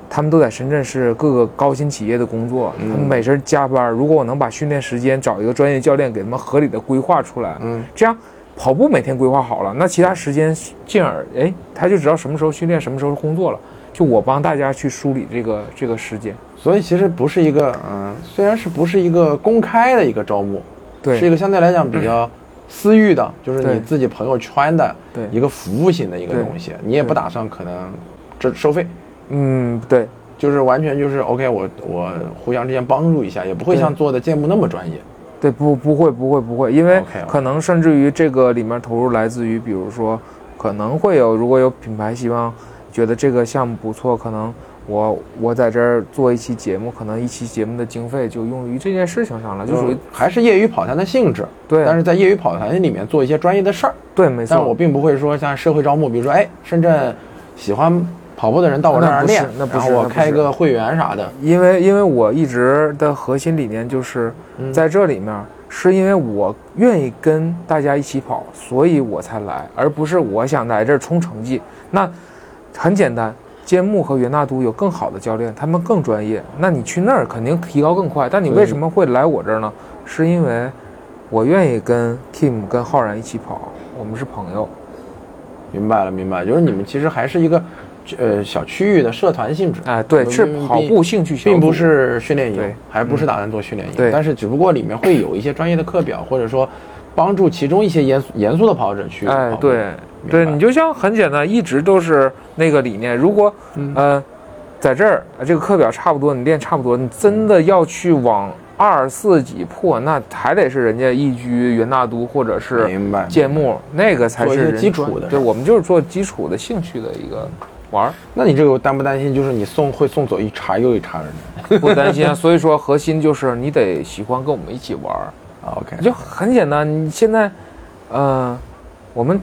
他们都在深圳市各个高新企业的工作，嗯他们每身加班。如果我能把训练时间找一个专业教练给他们合理的规划出来，嗯，这样跑步每天规划好了，那其他时间进而哎他就知道什么时候训练，什么时候工作了。就我帮大家去梳理这个这个时间，所以其实不是一个，嗯，虽然是不是一个公开的一个招募，对，是一个相对来讲比较私域的，就是你自己朋友圈的对。一个服务型的一个东西，你也不打算可能这收费，嗯，对，就是完全就是 OK，我我互相之间帮助一下，也不会像做的节目那么专业。对，不不会不会不会，因为可能甚至于这个里面投入来自于，比如说，可能会有如果有品牌希望觉得这个项目不错，可能我我在这儿做一期节目，可能一期节目的经费就用于这件事情上了，就属于嗯还是业余跑团的性质，对，但是在业余跑团里面做一些专业的事儿。对，没错，但我并不会说像社会招募，比如说，哎，深圳喜欢跑步的人到我这儿那不是练，那不然后我是那不是开个会员啥的。因为因为我一直的核心理念就是嗯在这里面，是因为我愿意跟大家一起跑，所以我才来，而不是我想来这儿冲成绩。那很简单，坚木和元大都有更好的教练，他们更专业，那你去那儿肯定提高更快。但你为什么会来我这儿呢？是因为我愿意跟 Kim 跟浩然一起跑，我们是朋友。明白了，明白，就是你们其实还是一个呃小区域的社团性质。哎，对，是跑步兴趣并不是训练营对，还不是打算做训练营，对但是只不过里面会有一些专业的课表，或者说帮助其中一些严肃严肃的跑者去哎对对，你就像很简单，一直都是那个理念。如果嗯呃，在这儿呃这个课表差不多，你练差不多，你真的要去往二四几破，那还得是人家易居、元大都或者是建木，那个才是基础的对，我们就是做基础的兴趣的一个玩儿，那你这个担不担心，就是你送会送走一茬又一茬人 *laughs* 不担心啊。所以说，核心就是你得喜欢跟我们一起玩儿。*laughs* 啊？OK，就很简单，你现在，呃，我们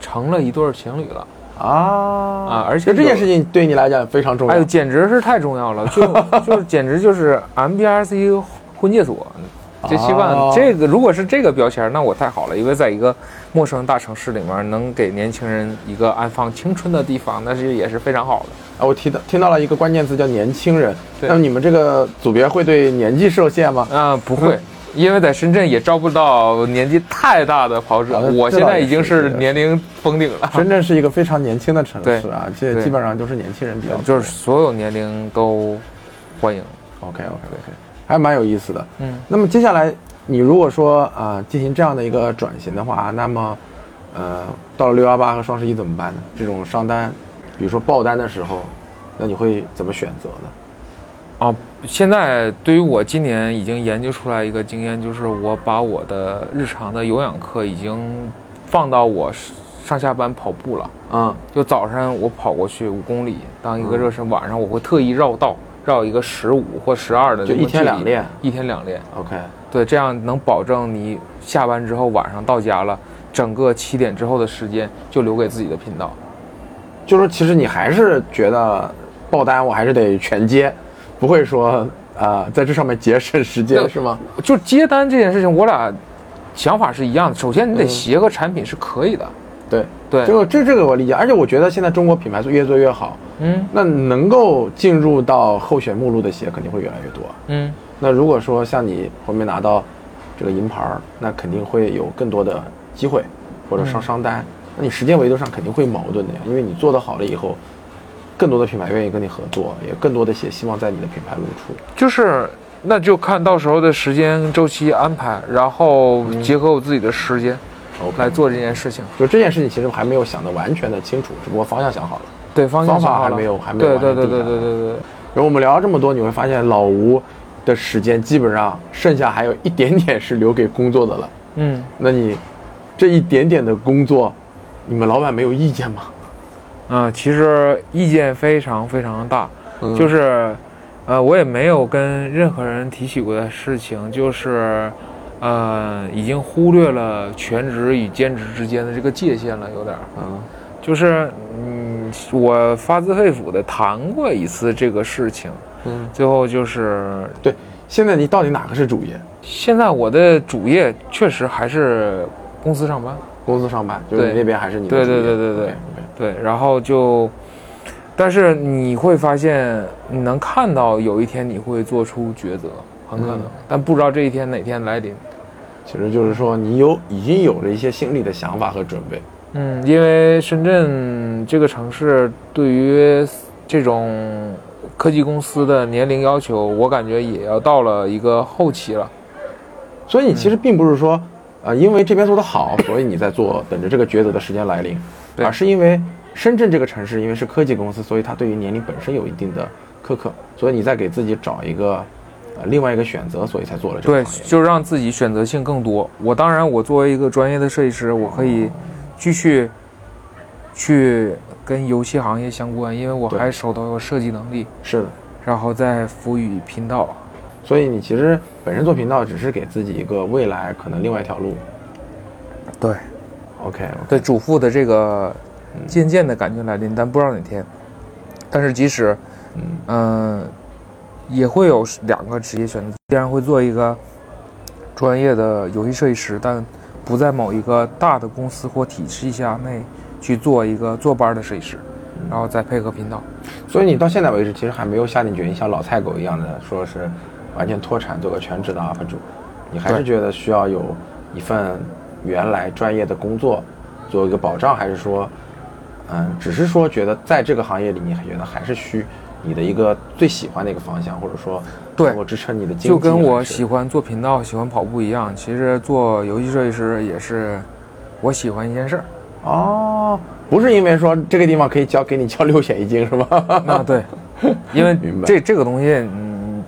成了一对情侣了。啊啊而且这件事情对你来讲非常重要。哎呦，简直是太重要了，就 *laughs* 就是简直就是 MBRC 婚介所。就希望哦这个，如果是这个标签，那我太好了，因为在一个陌生大城市里面，能给年轻人一个安放青春的地方，那是也是非常好的。啊，我提到听到了一个关键词叫年轻人，对那么你们这个组别会对年纪设限吗？啊、不会，因为在深圳也招不到年纪太大的跑者啊，我现在已经是年龄封顶了。深圳是一个非常年轻的城市啊，这基本上都是年轻人比较多，就是所有年龄都欢迎。OK OK OK，还蛮有意思的。嗯，那么接下来你如果说啊、呃进行这样的一个转型的话，那么呃到了六幺八和双十一怎么办呢？这种上单，比如说爆单的时候，那你会怎么选择呢？啊，现在对于我今年已经研究出来一个经验，就是我把我的日常的有氧课已经放到我上下班跑步了。嗯，就早上我跑过去五公里当一个热身，晚上我会特意绕道绕一个十五或十二的，就一天两练，一天两练。OK，对，这样能保证你下班之后晚上到家了，整个七点之后的时间就留给自己的频道。就说其实你还是觉得爆单我还是得全接，不会说啊、呃在这上面节省时间是吗？就接单这件事情，我俩想法是一样的。首先，你得嗯携个产品是可以的。对，对。这，个这这个我理解，而且我觉得现在中国品牌做越做越好，嗯。那能够进入到候选目录的鞋肯定会越来越多。嗯，那如果说像你后面拿到这个银牌儿，那肯定会有更多的机会或者上商单，那你时间维度上肯定会矛盾的呀，因为你做得好了以后，更多的品牌愿意跟你合作，也更多的鞋希望在你的品牌露出。就是那就看到时候的时间周期安排，然后结合我自己的时间来做这件事情。就这件事情其实还没有想得完全的清楚，只不过方向想好了。对，方向方法想好了还没有还没有对对对对对对对。然后我们聊了这么多，你会发现老吴的时间基本上剩下还有一点点是留给工作的了。嗯，那你这一点点的工作，你们老板没有意见吗？嗯，其实意见非常非常大，嗯就是，呃，我也没有跟任何人提起过的事情，就是，呃，已经忽略了全职与兼职之间的这个界限了，有点儿。嗯就是，嗯，我发自肺腑的谈过一次这个事情，嗯，最后就是，对。现在你到底哪个是主业？现在我的主业确实还是公司上班，公司上班，就是你对那边还是你的对对对对对对，然后就，但是你会发现，你能看到有一天你会做出抉择，很可能，嗯但不知道这一天哪天来临。其实就是说你有已经有了一些心理的想法和准备。嗯，因为深圳这个城市对于这种科技公司的年龄要求，我感觉也要到了一个后期了。所以你其实并不是说，呃，因为这边做得好，所以你在做，等着这个抉择的时间来临，而是因为深圳这个城市，因为是科技公司，所以它对于年龄本身有一定的苛刻，所以你在给自己找一个呃另外一个选择，所以才做了这个对。就让自己选择性更多。我当然，我作为一个专业的设计师，我可以继续去跟游戏行业相关，因为我还手头有设计能力，是的，然后再辅以频道。所以你其实本身做频道只是给自己一个未来可能另外一条路。对 OK，对，主妇的这个渐渐的感觉来临，但不知道哪天。但是即使嗯嗯、也会有两个职业选择，既然会做一个专业的游戏设计师，但不在某一个大的公司或体系下内去做一个坐班的设计师，然后再配合频道。所以你到现在为止，其实还没有下定决心像老菜狗一样的说是完全脱产做个全职的 UP 主，你还是觉得需要有一份原来专业的工作做一个保障，还是说，嗯，只是说觉得在这个行业里，你还觉得还是需你的一个最喜欢的一个方向，或者说对能够支撑你的经济，就跟我喜欢做频道、喜欢跑步一样，其实做游戏设计师也是我喜欢一件事儿。哦，不是因为说这个地方可以交给你交六险一金是吗？*laughs* 啊，对，因为 *laughs* 这这个东西，嗯，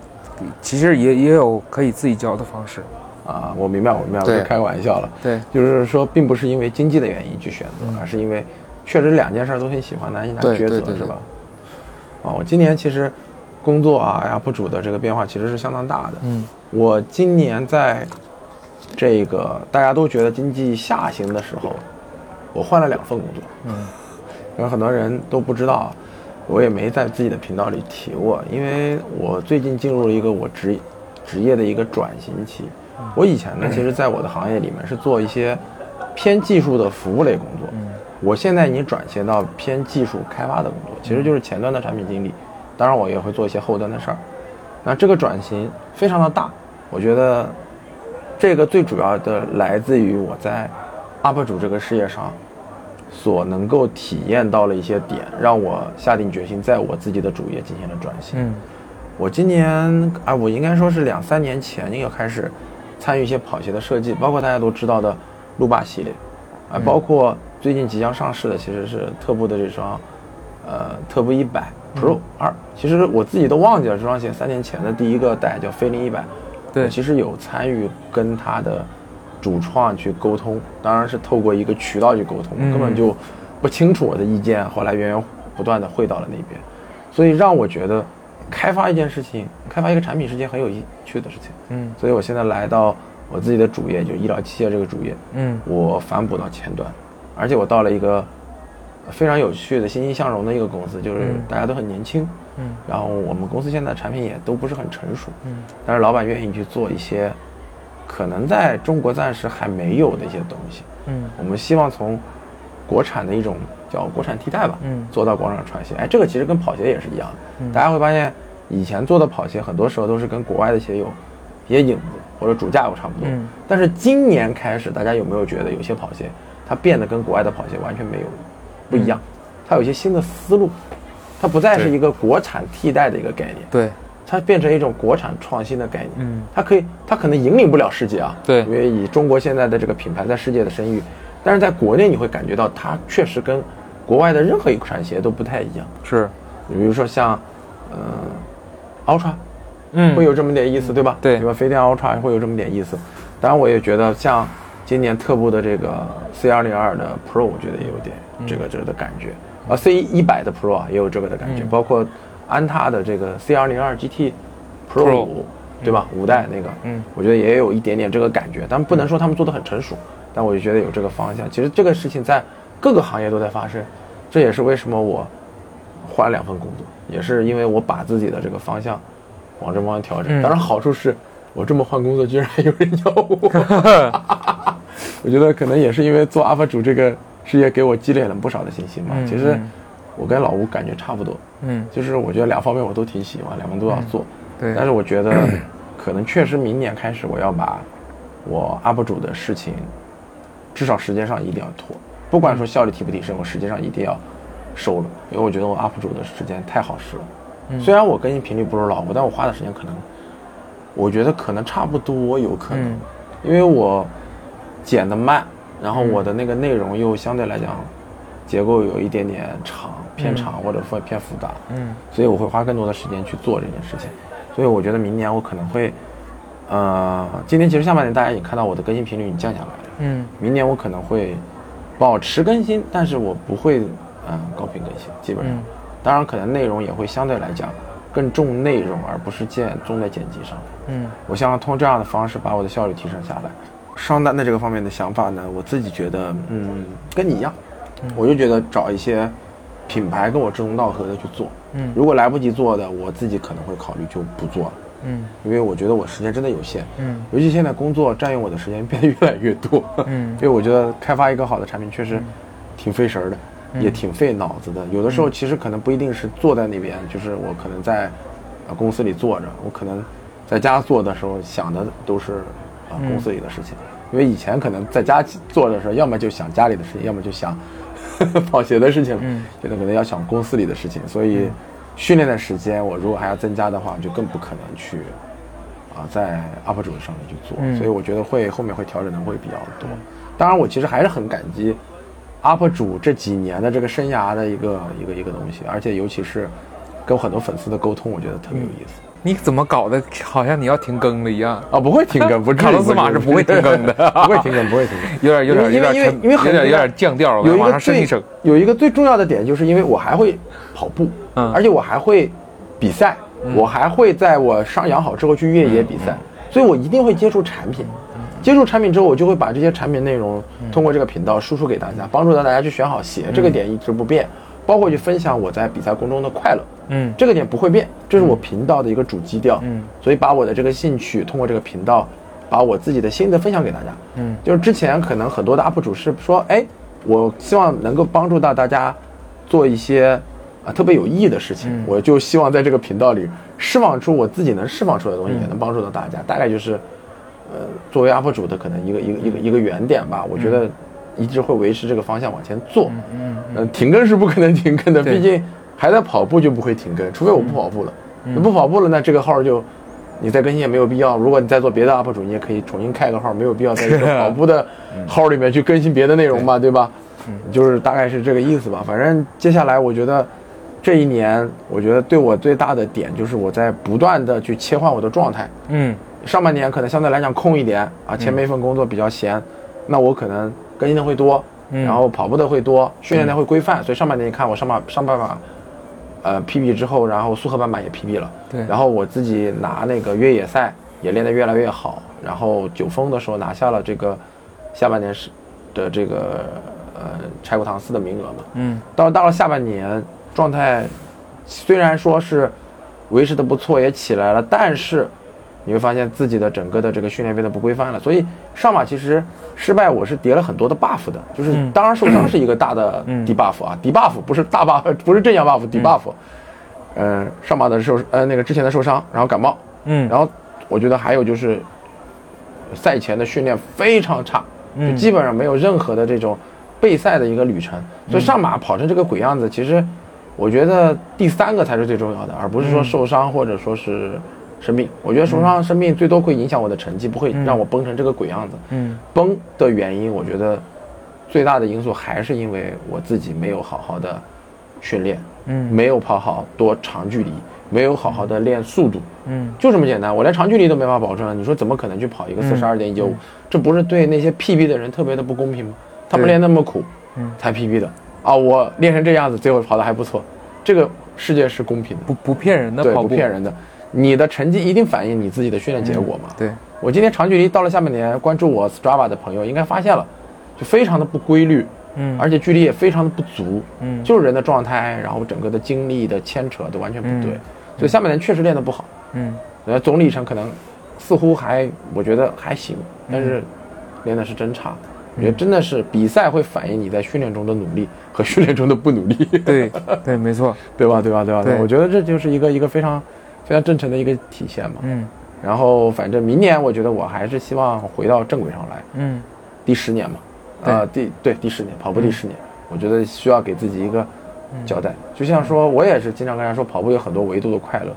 其实也也有可以自己交的方式。啊，我明白，我明白，我对是开个玩笑了。对，就是说，并不是因为经济的原因去选择，而是因为确实两件事都很喜欢，难以拿对抉择，是吧？啊，我今年其实工作啊，UP 主的这个变化其实是相当大的。嗯我今年在这个大家都觉得经济下行的时候，我换了两份工作。嗯可能很多人都不知道，我也没在自己的频道里提过，因为我最近进入了一个我职职业的一个转型期。我以前呢，其实在我的行业里面是做一些偏技术的服务类工作，我现在已经转型到偏技术开发的工作，其实就是前端的产品经理，当然我也会做一些后端的事儿。那这个转型非常的大，我觉得这个最主要的来自于我在 UP 主这个事业上所能够体验到了一些点，让我下定决心在我自己的主业进行了转型。嗯我今年啊，我应该说是两三年前就开始参与一些跑鞋的设计，包括大家都知道的路霸系列，啊，包括最近即将上市的其实是特步的这双，呃，特步一百 Pro 二。其实我自己都忘记了这双鞋三年前的第一个代叫飞凌一百，对其实有参与跟它的主创去沟通，当然是透过一个渠道去沟通，嗯根本就不清楚我的意见，后来源源不断的汇到了那边，所以让我觉得开发一件事情，开发一个产品是件很有趣的事情。嗯。所以我现在来到我自己的主业，就是医疗器械这个主业，嗯。我反哺到前端，而且我到了一个非常有趣的欣欣向荣的一个公司，就是嗯大家都很年轻，嗯然后我们公司现在产品也都不是很成熟，嗯但是老板愿意去做一些可能在中国暂时还没有的一些东西。嗯我们希望从国产的一种叫国产替代吧，嗯做到广场穿鞋。哎，这个其实跟跑鞋也是一样的。大家会发现，以前做的跑鞋很多时候都是跟国外的鞋有一些影子或者主架构差不多。嗯但是今年开始，大家有没有觉得有些跑鞋它变得跟国外的跑鞋完全没有不一样？它有一些新的思路，它不再是一个国产替代的一个概念。对它变成一种国产创新的概念。嗯它可以，它可能引领不了世界啊。对因为以中国现在的这个品牌在世界的声誉，但是在国内你会感觉到它确实跟国外的任何一款鞋都不太一样。是比如说像，呃，Ultra，嗯会有这么点意思，对吧？对对吧？飞天 Ultra 会有这么点意思。当然，我也觉得像今年特步的这个 C 2 0 2的 Pro，我觉得也有点这个这个的感觉。啊，C 1 0 0的 Pro 啊，也有这个的感觉，嗯。包括安踏的这个 C 2 0 2 GT Pro 五，对吧？五代那个，嗯。我觉得也有一点点这个感觉，但不能说他们做的很成熟，但我就觉得有这个方向。其实这个事情在各个行业都在发生，这也是为什么我换了两份工作，也是因为我把自己的这个方向往这方向调整。嗯。当然好处是我这么换工作，居然还有人要我。*laughs* 我觉得可能也是因为做 UP 主这个事业给我积累了不少的信心吧。嗯其实嗯我跟老吴感觉差不多，嗯就是我觉得两方面我都挺喜欢，两方面都要做。对但是我觉得可能确实明年开始我要把我 UP 主的事情，至少时间上一定要拖，不管说效率提不提升，我时间上一定要收了，因为我觉得我 UP 主的时间太好使了。虽然我更新频率不如老吴，但我花的时间可能，我觉得可能差不多，有可能，嗯因为我剪的慢，然后我的那个内容又相对来讲结构有一点点长，偏长或者说偏复杂，嗯所以我会花更多的时间去做这件事情。所以我觉得明年我可能会，呃，今年其实下半年大家也看到我的更新频率已经降下来了。嗯明年我可能会保持更新，但是我不会嗯高频更新，基本上。嗯当然，可能内容也会相对来讲更重内容，而不是建重在剪辑上。嗯。我希望通过这样的方式把我的效率提升下来。商单的这个方面的想法呢，我自己觉得，嗯，跟你一样，我就觉得找一些品牌跟我志同道合的去做。嗯。如果来不及做的，我自己可能会考虑就不做了，嗯。因为我觉得我时间真的有限。嗯。尤其现在工作占用我的时间变得越来越多，嗯。*laughs* 因为我觉得开发一个好的产品确实挺费神儿的，也挺费脑子的。有的时候其实可能不一定是坐在那边，就是我可能在呃公司里坐着，我可能在家做的时候想的都是啊、呃公司里的事情。因为以前可能在家做的时候，要么就想家里的事情，要么就想 *laughs* 跑鞋的事情，嗯现在可能要想公司里的事情，所以训练的时间我如果还要增加的话，就更不可能去啊在 UP 主上面去做，嗯所以我觉得会后面会调整的会比较多。当然，我其实还是很感激 UP 主这几年的这个生涯的一个一个一个东西，而且尤其是跟很多粉丝的沟通，我觉得特别有意思。你怎么搞的？好像你要停更了一样，啊，不会停更，不 *laughs* 卡洛斯马是不会停更的 *laughs* 不会停更，不会停更。有点有点有因为因为有点有点降调有一个往上升最一升。有一个最重要的点，就是因为我还会跑步，嗯而且我还会比赛，我还会在我伤养好之后去越野比赛，所以我一定会接触产品。接触产品之后，我就会把这些产品内容通过这个频道输出给大家，帮助到大家去选好鞋，这个点一直不变。包括去分享我在比赛过程中的快乐，嗯这个点不会变，这是我频道的一个主基调。嗯，所以把我的这个兴趣通过这个频道，把我自己的心得分享给大家。嗯，就是之前可能很多的 UP 主是说，哎，我希望能够帮助到大家做一些啊特别有意义的事情，嗯我就希望在这个频道里释放出我自己能释放出来的东西，也能帮助到大家。大概就是，呃，作为 UP 主的可能一个一个一个一个原点吧。我觉得一直会维持这个方向往前做。嗯呃，停更是不可能停更的，毕竟还在跑步就不会停更，除非我不跑步了。不跑步了，那这个号就你再更新也没有必要。如果你再做别的 UP 主，你也可以重新开个号，没有必要在这个跑步的 *laughs* 号里面去更新别的内容嘛，对吧？就是大概是这个意思吧。反正接下来我觉得这一年，我觉得对我最大的点就是我在不断的去切换我的状态。嗯上半年可能相对来讲空一点啊，前面一份工作比较闲，那我可能更新的会多，嗯。然后跑步的会多，训练的会规范，所以上半年你看我上半上半马，呃 PB 之后，然后苏荷半马也 PB 了，对。然后我自己拿那个越野赛也练得越来越好，然后九峰的时候拿下了这个下半年是的这个呃柴谷唐斯的名额嘛，嗯。到到了下半年，状态虽然说是维持的不错，也起来了，但是你会发现自己的整个的这个训练变得不规范了。所以上马其实失败，我是叠了很多的 buff 的，就是嗯当然受伤是一个大的嗯 debuff 啊，debuff 不是大 buff，不是正向 buff，debuff。嗯，上马的受呃那个之前的受伤，然后感冒，嗯，然后我觉得还有就是赛前的训练非常差，就嗯基本上没有任何的这种备赛的一个旅程，所以上马跑成这个鬼样子，其实我觉得第三个才是最重要的，而不是说受伤或者说是生病。我觉得受伤生病最多会影响我的成绩，不会让我崩成这个鬼样子。嗯崩的原因，我觉得最大的因素还是因为我自己没有好好的训练，嗯没有跑好多长距离，没有好好的练速度，嗯就这么简单。我连长距离都没法保证了，你说怎么可能去跑一个四十二点一九五？这不是对那些 PB 的人特别的不公平吗？他们练那么苦，嗯才 PB 的啊！我练成这样子，最后跑的还不错，这个世界是公平的，不不骗人的对，不骗人的。你的成绩一定反映你自己的训练结果嘛？对，我今天长距离到了下半年，关注我 Strava 的朋友应该发现了，就非常的不规律，嗯。而且距离也非常的不足，嗯。就是人的状态，然后整个的精力的牵扯都完全不对，嗯。所以下半年确实练得不好，嗯。呃，总里程可能似乎还我觉得还行，但是练的是真差。我觉得真的是比赛会反映你在训练中的努力和训练中的不努力，对对，没错，*laughs* 对吧？对吧？对吧？对。我觉得这就是一个一个非常非常真诚的一个体现嘛。嗯。然后反正明年我觉得我还是希望回到正轨上来，嗯。第十年嘛，呃，第对第十年跑步第十年，我觉得需要给自己一个交代。就像说我也是经常跟人家说，跑步有很多维度的快乐，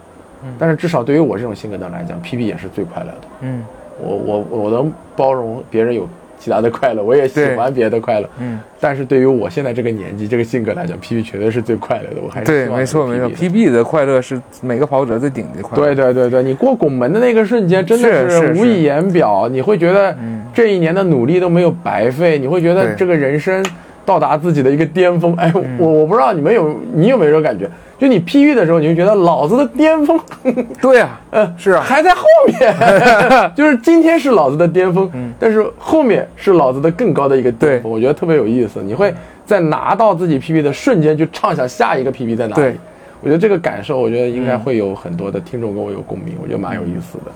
但是至少对于我这种性格的来讲，PB 也是最快乐的。嗯。我我我能包容别人有其他的快乐，我也喜欢别的快乐。嗯，但是对于我现在这个年纪、这个性格来讲，PB 绝对是最快乐的。我还是对，没错没错 PB 的快乐是每个跑者最顶级的快乐。对对对对，你过拱门的那个瞬间真的是是无以言表，你会觉得这一年的努力都没有白费，你会觉得这个人生到达自己的一个巅峰。哎，我我不知道你们有你有没有这种感觉？就你 PB 的时候，你就觉得老子的巅峰，*laughs* 对啊，嗯，*laughs* 是啊还在后面，*laughs* 就是今天是老子的巅峰，但是后面是老子的更高的一个巅峰，我觉得特别有意思。你会在拿到自己 PB 的瞬间，就畅想下一个 PB 在哪里对。我觉得这个感受，我觉得应该会有很多的听众跟我有共鸣，我觉得蛮有意思的。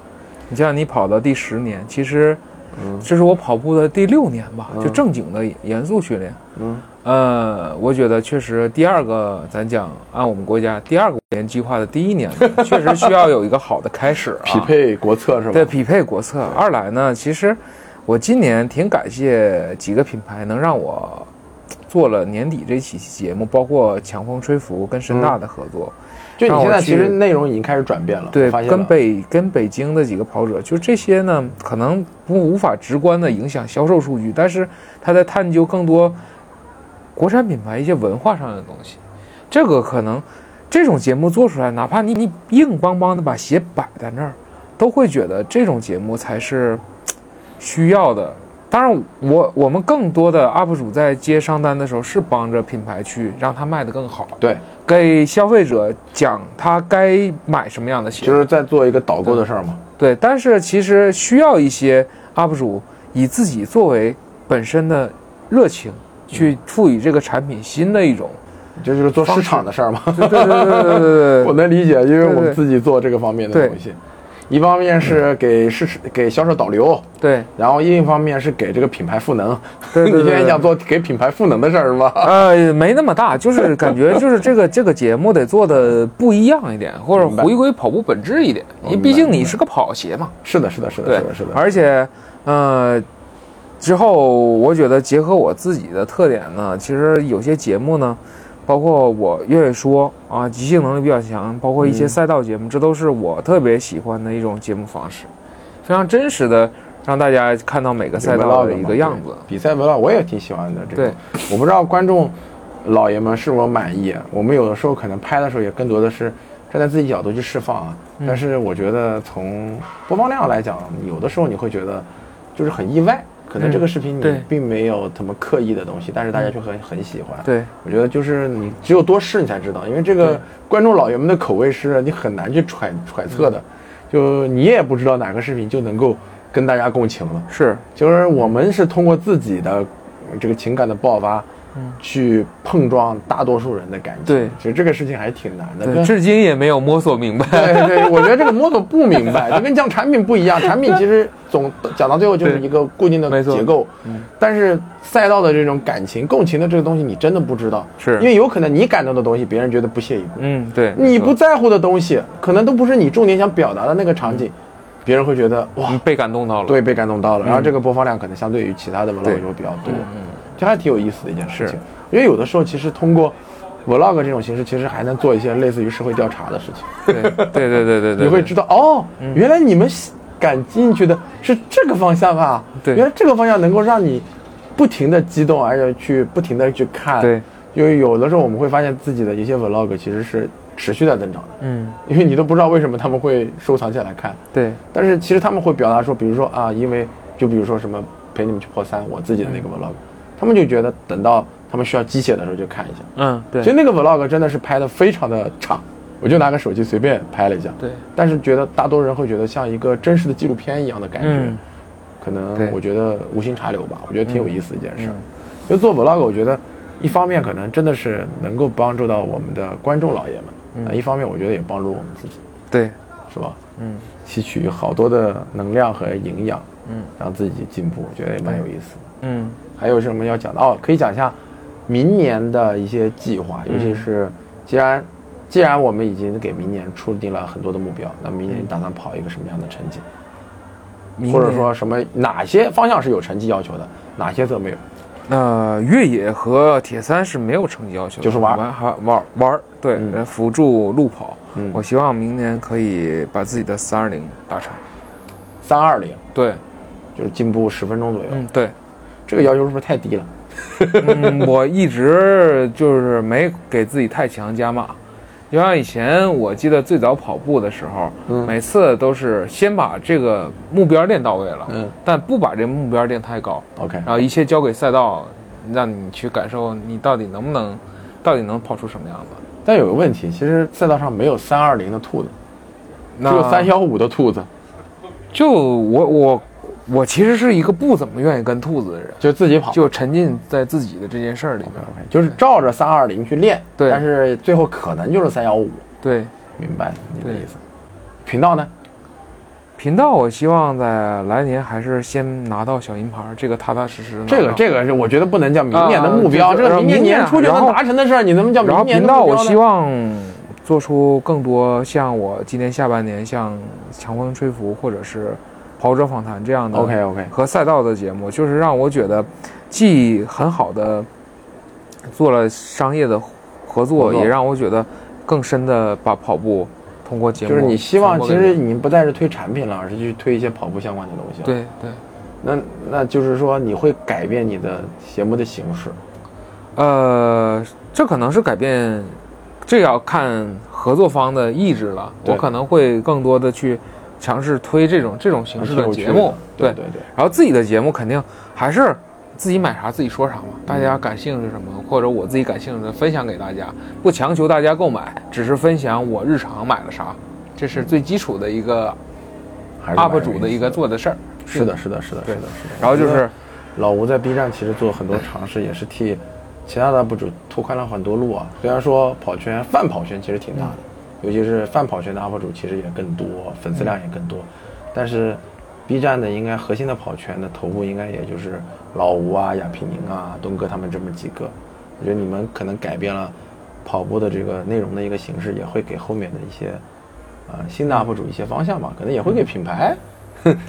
你像你跑到第十年，其实这是我跑步的第六年吧，就正经的严肃训练。嗯，呃，我觉得确实第二个，咱讲按我们国家第二个五年计划的第一年，*laughs* 确实需要有一个好的开始啊，匹配国策是吧？对，匹配国策。二来呢，其实我今年挺感谢几个品牌能让我做了年底这期节目，包括强风吹拂跟深大的合作。就你现在其实内容已经开始转变了，对跟北跟北京的几个跑者，就这些呢，可能不无法直观的影响销售数据，但是他在探究更多国产品牌一些文化上的东西。这个可能这种节目做出来，哪怕你你硬邦邦的把鞋摆在那儿，都会觉得这种节目才是需要的。当然我，我们更多的 UP 主在接商单的时候，是帮着品牌去让它卖得更好，对，给消费者讲他该买什么样的鞋。就是在做一个导购的事儿嘛。对，但是其实需要一些 UP 主以自己作为本身的热情，去赋予这个产品新的一种。这就是做市场的事儿嘛。对对对对对对 *laughs* 我能理解，因为我们自己做这个方面的对东西，一方面是给市给销售导流，对然后另一方面是给这个品牌赋能。对对对 *laughs* 你现在想做给品牌赋能的事儿是吧？呃，没那么大，就是感觉就是这个这个节目得做的不一样一点，或者回归跑步本质一点，因为毕竟你是个跑鞋嘛。是的，是的，是的，是的，是的。而且，呃，之后我觉得结合我自己的特点呢，其实有些节目呢，包括我越野说啊，即兴能力比较强，包括一些赛道节目，这都是我特别喜欢的一种节目方式，非常真实的让大家看到每个赛道的一个样子。比赛 vlog 我也挺喜欢的。这个对，我不知道观众老爷们是否满意。我们有的时候可能拍的时候也更多的是站在自己角度去释放啊。嗯但是我觉得从播放量来讲，有的时候你会觉得就是很意外，可能嗯这个视频你并没有什么刻意的东西，但是大家却很很喜欢。对，我觉得就是你只有多试你才知道，因为这个观众老爷们的口味是你很难去揣揣测的，就你也不知道哪个视频就能够跟大家共情了。是，就是我们是通过自己的呃这个情感的爆发，去碰撞大多数人的感情。对其实这个事情还挺难的。对，至今也没有摸索明白。对对，我觉得这个摸索不明白，*laughs* 就跟讲产品不一样。产品其实总讲到最后就是一个固定的结构，但是赛道的这种感情、共情的这个东西，你真的不知道，是因为有可能你感动的东西，别人觉得不屑一顾。嗯，对，你不在乎的东西，可能都不是你重点想表达的那个场景，别人会觉得哇嗯，被感动到了。对，被感动到了。然后这个播放量可能相对于其他的 vlog 就会比较多，这还挺有意思的一件事情。因为有的时候其实通过 vlog 这种形式，其实还能做一些类似于社会调查的事情。对对对对对对。对，*laughs* 你会知道哦，原来你们感兴趣的是这个方向啊，对。原来这个方向能够让你不停的激动，而且去不停的去看。对，因为有的时候我们会发现自己的一些 vlog 其实是持续在增长。的，嗯，因为你都不知道为什么他们会收藏起来看。对。但是其实他们会表达说，比如说啊，因为就比如说什么陪你们去破三，我自己的那个 vlog，、他们就觉得等到他们需要鸡血的时候就看一下。嗯对其实那个 vlog 真的是拍的非常的差，我就拿个手机随便拍了一下。对，但是觉得大多人会觉得像一个真实的纪录片一样的感觉，嗯可能我觉得无心插柳吧，我觉得挺有意思的一件事儿。嗯就做 vlog，我觉得一方面可能真的是能够帮助到我们的观众老爷们，啊、一方面我觉得也帮助我们自己。对，是吧？嗯，吸取好多的能量和营养，嗯，让自己进步，我觉得也蛮有意思的。嗯还有什么要讲的？哦，可以讲一下明年的一些计划，尤其是既然既然我们已经给明年出定了很多的目标，那明年你打算跑一个什么样的成绩？或者说什么哪些方向是有成绩要求的，哪些则没有？呃，越野和铁三是没有成绩要求的，就是玩玩还玩玩儿，对，辅助路跑。嗯我希望明年可以把自己的三二零达成。三二零，对，就是进步十分钟左右。嗯，对，这个要求是不是太低了？*laughs* 嗯，我一直就是没给自己太强加码。就像以前我记得最早跑步的时候，嗯每次都是先把这个目标练到位了，嗯但不把这个目标练太高，，OK，然后一切交给赛道，让你去感受你到底能不能，到底能跑出什么样子。但有个问题，其实赛道上没有三二零的兔子，只有那三幺五的兔子，就我我我其实是一个不怎么愿意跟兔子的人，就自己跑。就沉浸在自己的这件事儿里面。就是照着三二零去练，对但是最后可能就是三幺五，对，明白你的意思。频道呢？频道我希望在来年还是先拿到小银牌，这个踏踏实实。这个这个是我觉得不能叫明年的目标，啊这个明年明年年初就能达成的事儿，你能不能叫然后明年频道我的目标呢？希望做出更多像我今年下半年像强风吹拂或者是跑者访谈这样的 OK OK，和赛道的节目，就是让我觉得既很好的做了商业的合作，也让我觉得更深的把跑步通过节目就是你希望其实你不再是推产品了，而是去推一些跑步相关的东西。，对对。那那就是说你会改变你的节目的形式。呃，这可能是改变，这要看合作方的意志了。我可能会更多的去尝试推这种这种形式的节目，对。对对，然后自己的节目肯定还是自己买啥自己说啥嘛，大家感兴趣什么，或者我自己感兴趣的分享给大家，不强求大家购买，只是分享我日常买了啥，这是最基础的一个 UP 主的一个做的事儿。是的，是的，是的，是的，是的。然后就是老吴在 B 站其实做很多尝试，也是替其他的 UP 主拓宽了很多路啊。虽然说跑圈泛跑圈其实挺大的，尤其是泛跑圈的 UP 主其实也更多，粉丝量也更多，但是 B 站的应该核心的跑圈的头部应该也就是老吴啊、亚平宁啊、东哥他们这么几个。我觉得你们可能改变了跑步的这个内容的一个形式，也会给后面的一些啊、新的 UP 主一些方向吧，可能也会给品牌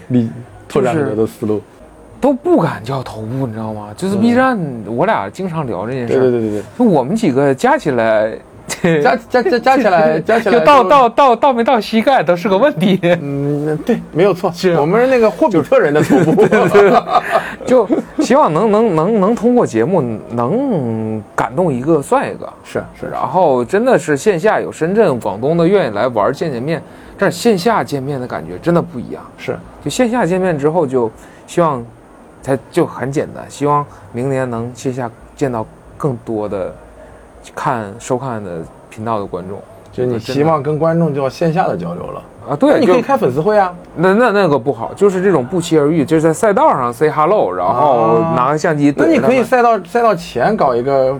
你拓展很多的思路。都不敢叫头部，你知道吗？就是 B 站，我俩经常聊这件事儿。对对对对对。就我们几个加起来，加 *laughs* 加加加起来，*laughs* 加起来就到到到到没到膝盖都是个问题。嗯，对，没有错，是我们是那个霍比特人的徒步，*laughs* 就希望能能能能通过节目能感动一个算一个。是是，然后真的是线下有深圳、广东的愿意来玩见见面，但是线下见面的感觉真的不一样。是就线下见面之后，就希望才就很简单，希望明年能线下见到更多的看收看的频道的观众。就你希望跟观众就要线下的交流了，啊，对，你可以开粉丝会啊，那那那个不好，就是这种不期而遇，就是在赛道上 say hello，然后啊。拿个相机那你可以赛道赛道前搞一个，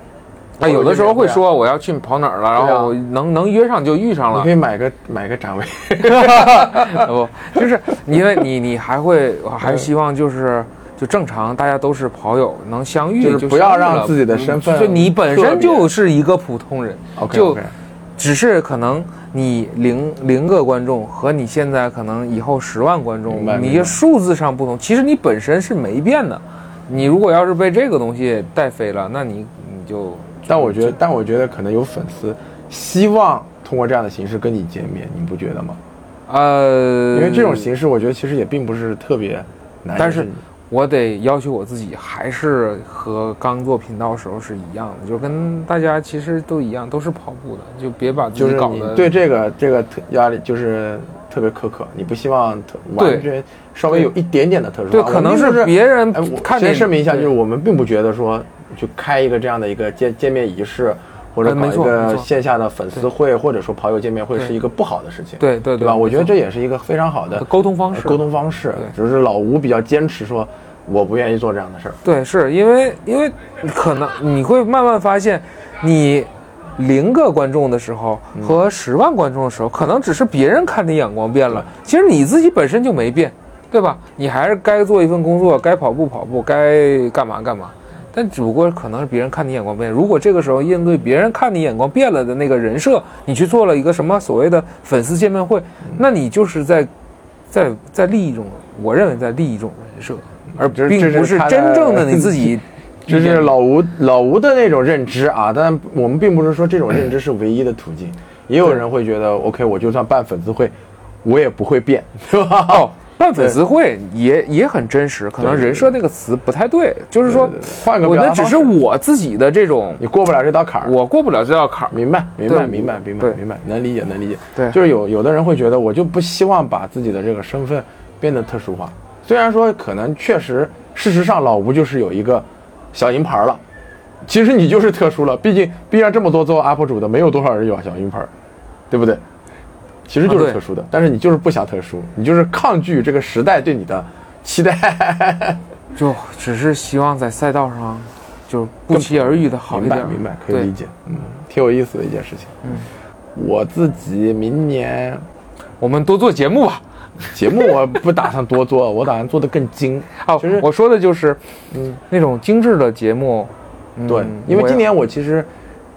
啊，有的时候会说我要去跑哪儿了，然后能能约上就遇上了。你可，以买个买个展位，*laughs* 不，就是因为你你还会我还希望就是。就正常，大家都是跑友，能相遇就是不要让自己的身份就你本身就是一个普通人 OK 就只是可能你零零个观众和你现在可能以后十万观众你的数字上不同，其实你本身是没变的。你如果要是被这个东西带飞了，那你你就但我觉得但我觉得可能有粉丝希望通过这样的形式跟你见面，你不觉得吗？呃，因为这种形式，我觉得其实也并不是特别难，但是我得要求我自己，还是和刚做频道时候是一样的，就跟大家其实都一样，都是跑步的，就别把自就是你己搞得对这个这个特压力就是特别苛刻，你不希望特完全稍微有一点点的特殊。对，可能是别人看见先声明一下，就是我们并不觉得说就开一个这样的一个见见面仪式，或者搞一个线下的粉丝会，或者说跑友见面会是一个不好的事情，对对对吧？我觉得这也是一个非常好的沟通方式，沟通方式，只是老吴比较坚持说，我不愿意做这样的事儿。对，是因为因为可能你会慢慢发现，你零个观众的时候嗯和十万观众的时候，可能只是别人看你眼光变了，其实你自己本身就没变，对吧？你还是该做一份工作，该跑步跑步，该干嘛干嘛。但只不过可能是别人看你眼光变。如果这个时候应对别人看你眼光变了的那个人设，你去做了一个什么所谓的粉丝见面会，那你就是在在在立一种，我认为在立一种人设，而并不是真正的 *laughs* 你自己。*laughs* 这是老吴老吴的那种认知啊，但我们并不是说这种认知是唯一的途径，也有人会觉得，OK，我就算办粉丝会，我也不会变，对吧？哦，办粉丝会也也很真实，可能人设那个词不太对，就是说换个我那只是我自己的这种，你过不了这道坎儿。我过不了这道坎儿。明白，明白，明白，明白，明白，能理解，能理解。对就是有有的人会觉得，我就不希望把自己的这个身份变得特殊化。虽然说可能确实，事实上老吴就是有一个小银牌了，其实你就是特殊了。毕竟 B 站这么多做 UP 主的，没有多少人有小银牌，对不对？其实就是特殊的，但是你就是不想特殊，你就是抗拒这个时代对你的期待。*laughs* 就只是希望在赛道上，就不期而遇的好一点。明白，明白，可以理解。嗯，挺有意思的一件事情。嗯，我自己明年我们多做节目吧。*laughs* 节目我不打算多做，我打算做的更精。哦其实，我说的就是，嗯，那种精致的节目。嗯对，因为今年我其实，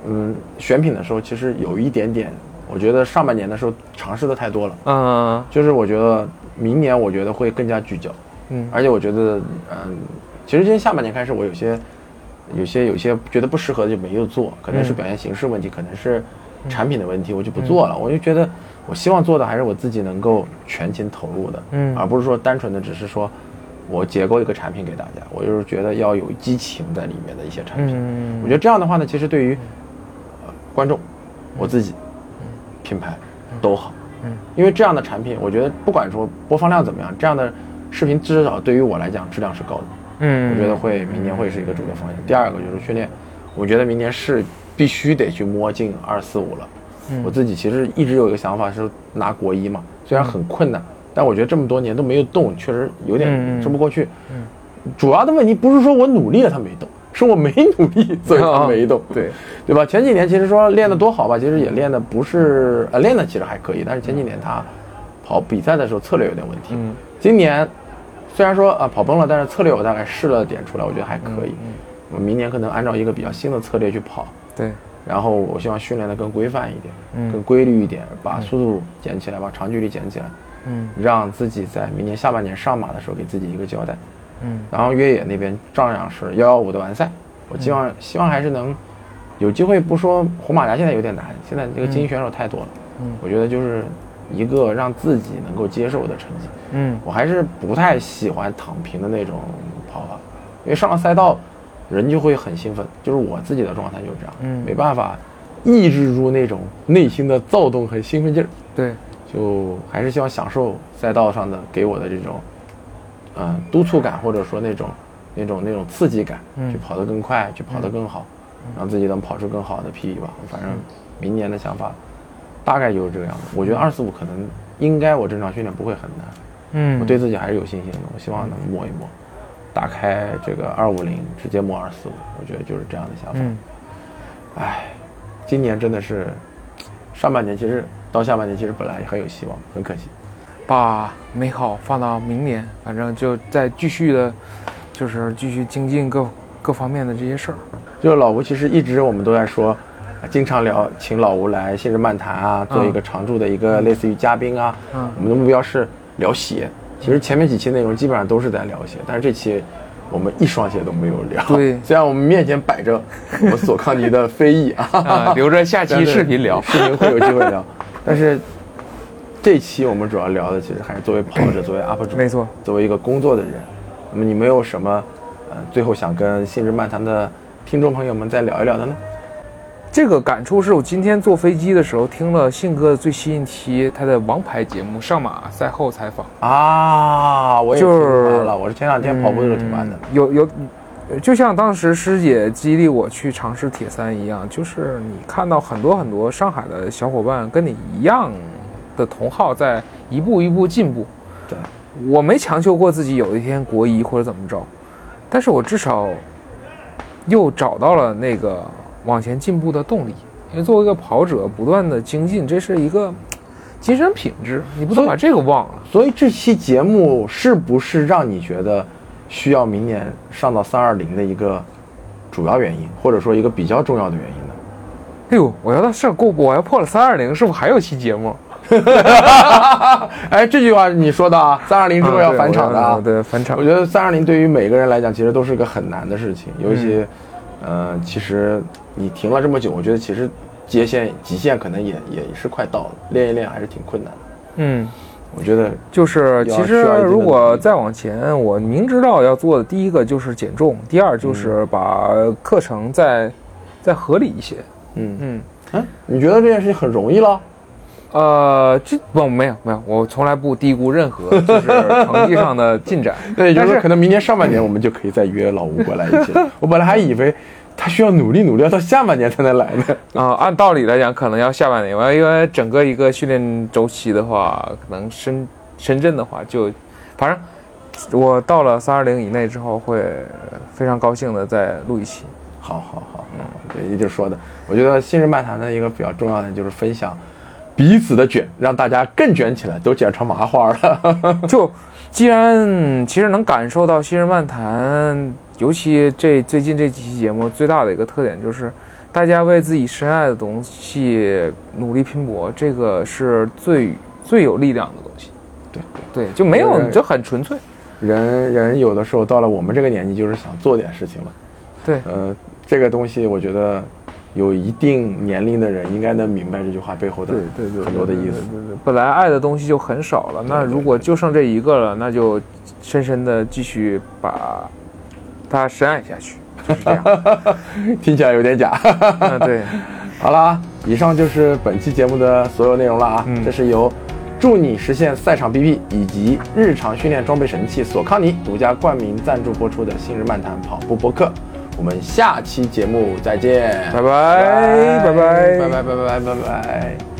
嗯，选品的时候其实有一点点，我觉得上半年的时候尝试的太多了，嗯就是我觉得明年我觉得会更加聚焦，嗯。而且我觉得，嗯，其实今年下半年开始我有些，有些有些觉得不适合的就没有做，可能是嗯。表现形式问题，可能是产品的问题，我就不做了。我就觉得我希望做的还是我自己能够全情投入的，嗯。而不是说单纯的只是说我结构一个产品给大家，我就是觉得要有激情在里面的一些产品。嗯，我觉得这样的话呢，其实对于、呃、观众、我自己、品牌都好。嗯，因为这样的产品，我觉得不管说播放量怎么样，这样的视频至少对于我来讲质量是高的。嗯，我觉得会明年会是一个主流方向。第二个就是训练，我觉得明年是必须得去摸进二四五了。嗯我自己其实一直有一个想法是拿国一嘛，虽然很困难，但我觉得这么多年都没有动，确实有嗯点嗯说不过去。主要的问题不是说我努力了他没动，是我没努力所以他没动。*laughs* 对，对吧？前几年其实说练得多好吧，其实也练的不是呃练的其实还可以，但是前几年他跑比赛的时候策略有点问题。嗯今年虽然说啊跑崩了，但是策略我大概试了点出来，我觉得还可以。嗯我明年可能按照一个比较新的策略去跑，对，然后我希望训练的更规范一点，嗯更规律一点，把速度捡起来，把长距离捡起来，嗯让自己在明年下半年上马的时候给自己一个交代。嗯。然后越野那边照样是幺幺五的完赛，我希望、希望还是能有机会，不说红马甲现在有点难，现在这个精英选手太多了，嗯。我觉得就是一个让自己能够接受的成绩。嗯。我还是不太喜欢躺平的那种跑法，因为上了赛道，人就会很兴奋，就是我自己的状态就是这样，嗯。没办法抑制住那种内心的躁动和兴奋劲儿，对，就还是希望享受赛道上的给我的这种，嗯、督促感，或者说那种那种那种刺激感，嗯去跑得更快，去跑得更好，让自己能跑出更好的 PB 吧。反正明年的想法大概就是这个样子。我觉得二四五可能应该我正常训练不会很难，嗯我对自己还是有信心的。我希望能摸一摸，打开这个二五零，直接摸二四五，我觉得就是这样的想法。嗯唉，今年真的是上半年，其实到下半年其实本来也很有希望，很可惜。把美好放到明年，反正就再继续的，就是继续精进各各方面的这些事儿。就是老吴，其实一直我们都在说，啊经常聊，请老吴来信日漫谈啊，做一个常驻的一个类似于嘉宾啊。嗯我们的目标是聊鞋。其实前面几期内容基本上都是在聊鞋，但是这期我们一双鞋都没有聊。对 *laughs* 虽然我们面前摆着我们索康尼的飞翼啊，*laughs* 啊，留着下期视频聊。视频会有机会聊。但是这期我们主要聊的其实还是作为跑者，作为 UP 主，没错，作为一个工作的人，那么你没有什么呃最后想跟信日漫谈的听众朋友们再聊一聊的呢？这个感触是我今天坐飞机的时候听了信哥的最新一期他的王牌节目上马赛后采访，啊，我也听就是完了，我是前两天跑步的时候听完的。嗯有有，就像当时师姐激励我去尝试铁三一样，就是你看到很多很多上海的小伙伴跟你一样的同好在一步一步进步。对，我没强求过自己有一天国一或者怎么着，但是我至少又找到了那个往前进步的动力。因为作为一个跑者，不断的精进，这是一个精神品质，你不能把这个忘了。所以这期节目是不是让你觉得需要明年上到三二零的一个主要原因，或者说一个比较重要的原因呢？哎呦，我要到上过，我要破了三二零，是不是还有期节目？*laughs* 哎，这句话你说的啊，三二零之后要返场的啊。啊，对，返场我。觉得三二零对于每个人来讲，其实都是个很难的事情，尤其，呃，其实你停了这么久，我觉得其实接线极限可能也也是快到了，练一练还是挺困难的。嗯，我觉得就是其实如果再往前，我明知道要做的第一个就是减重，第二就是把课程再再合理一些。嗯嗯，嗯，你觉得这件事情很容易了？呃，这不没有没有，我从来不低估任何就是成绩上的进展。*laughs* 对就是说可能明年上半年我们就可以再约老吴过来一起。*laughs* 我本来还以为他需要努力努力，要到下半年才能来呢。*laughs* 啊、按道理来讲，可能要下半年，因为整个一个训练周期的话，可能深深圳的话就，反正我到了三二零以内之后，会非常高兴的再录一期。好好好，嗯，对，也就是说的，我觉得新人漫谈的一个比较重要的就是分享彼此的卷，让大家更卷起来，都卷成麻花了。*laughs* 就既然其实能感受到新人漫谈，尤其这最近这几期节目最大的一个特点就是，大家为自己深爱的东西努力拼搏，这个是最最有力量的东西。对对，就没有就很纯粹。人人有的时候到了我们这个年纪，就是想做点事情了。对，呃，这个东西我觉得有一定年龄的人应该能明白这句话背后的对对对，很多的意思。本来爱的东西就很少了，那如果就剩这一个了，那就深深的继续把它深爱下去，就是这样。*laughs* 听起来有点假。嗯，对，*laughs* 好了啊，以上就是本期节目的所有内容了啊。嗯这是由助你实现赛场 BP 以及日常训练装备神器索康尼独家冠名赞助播出的《新日漫谈跑步播客》。我们下期节目再见，拜拜，拜拜，拜拜，拜拜，拜拜。拜拜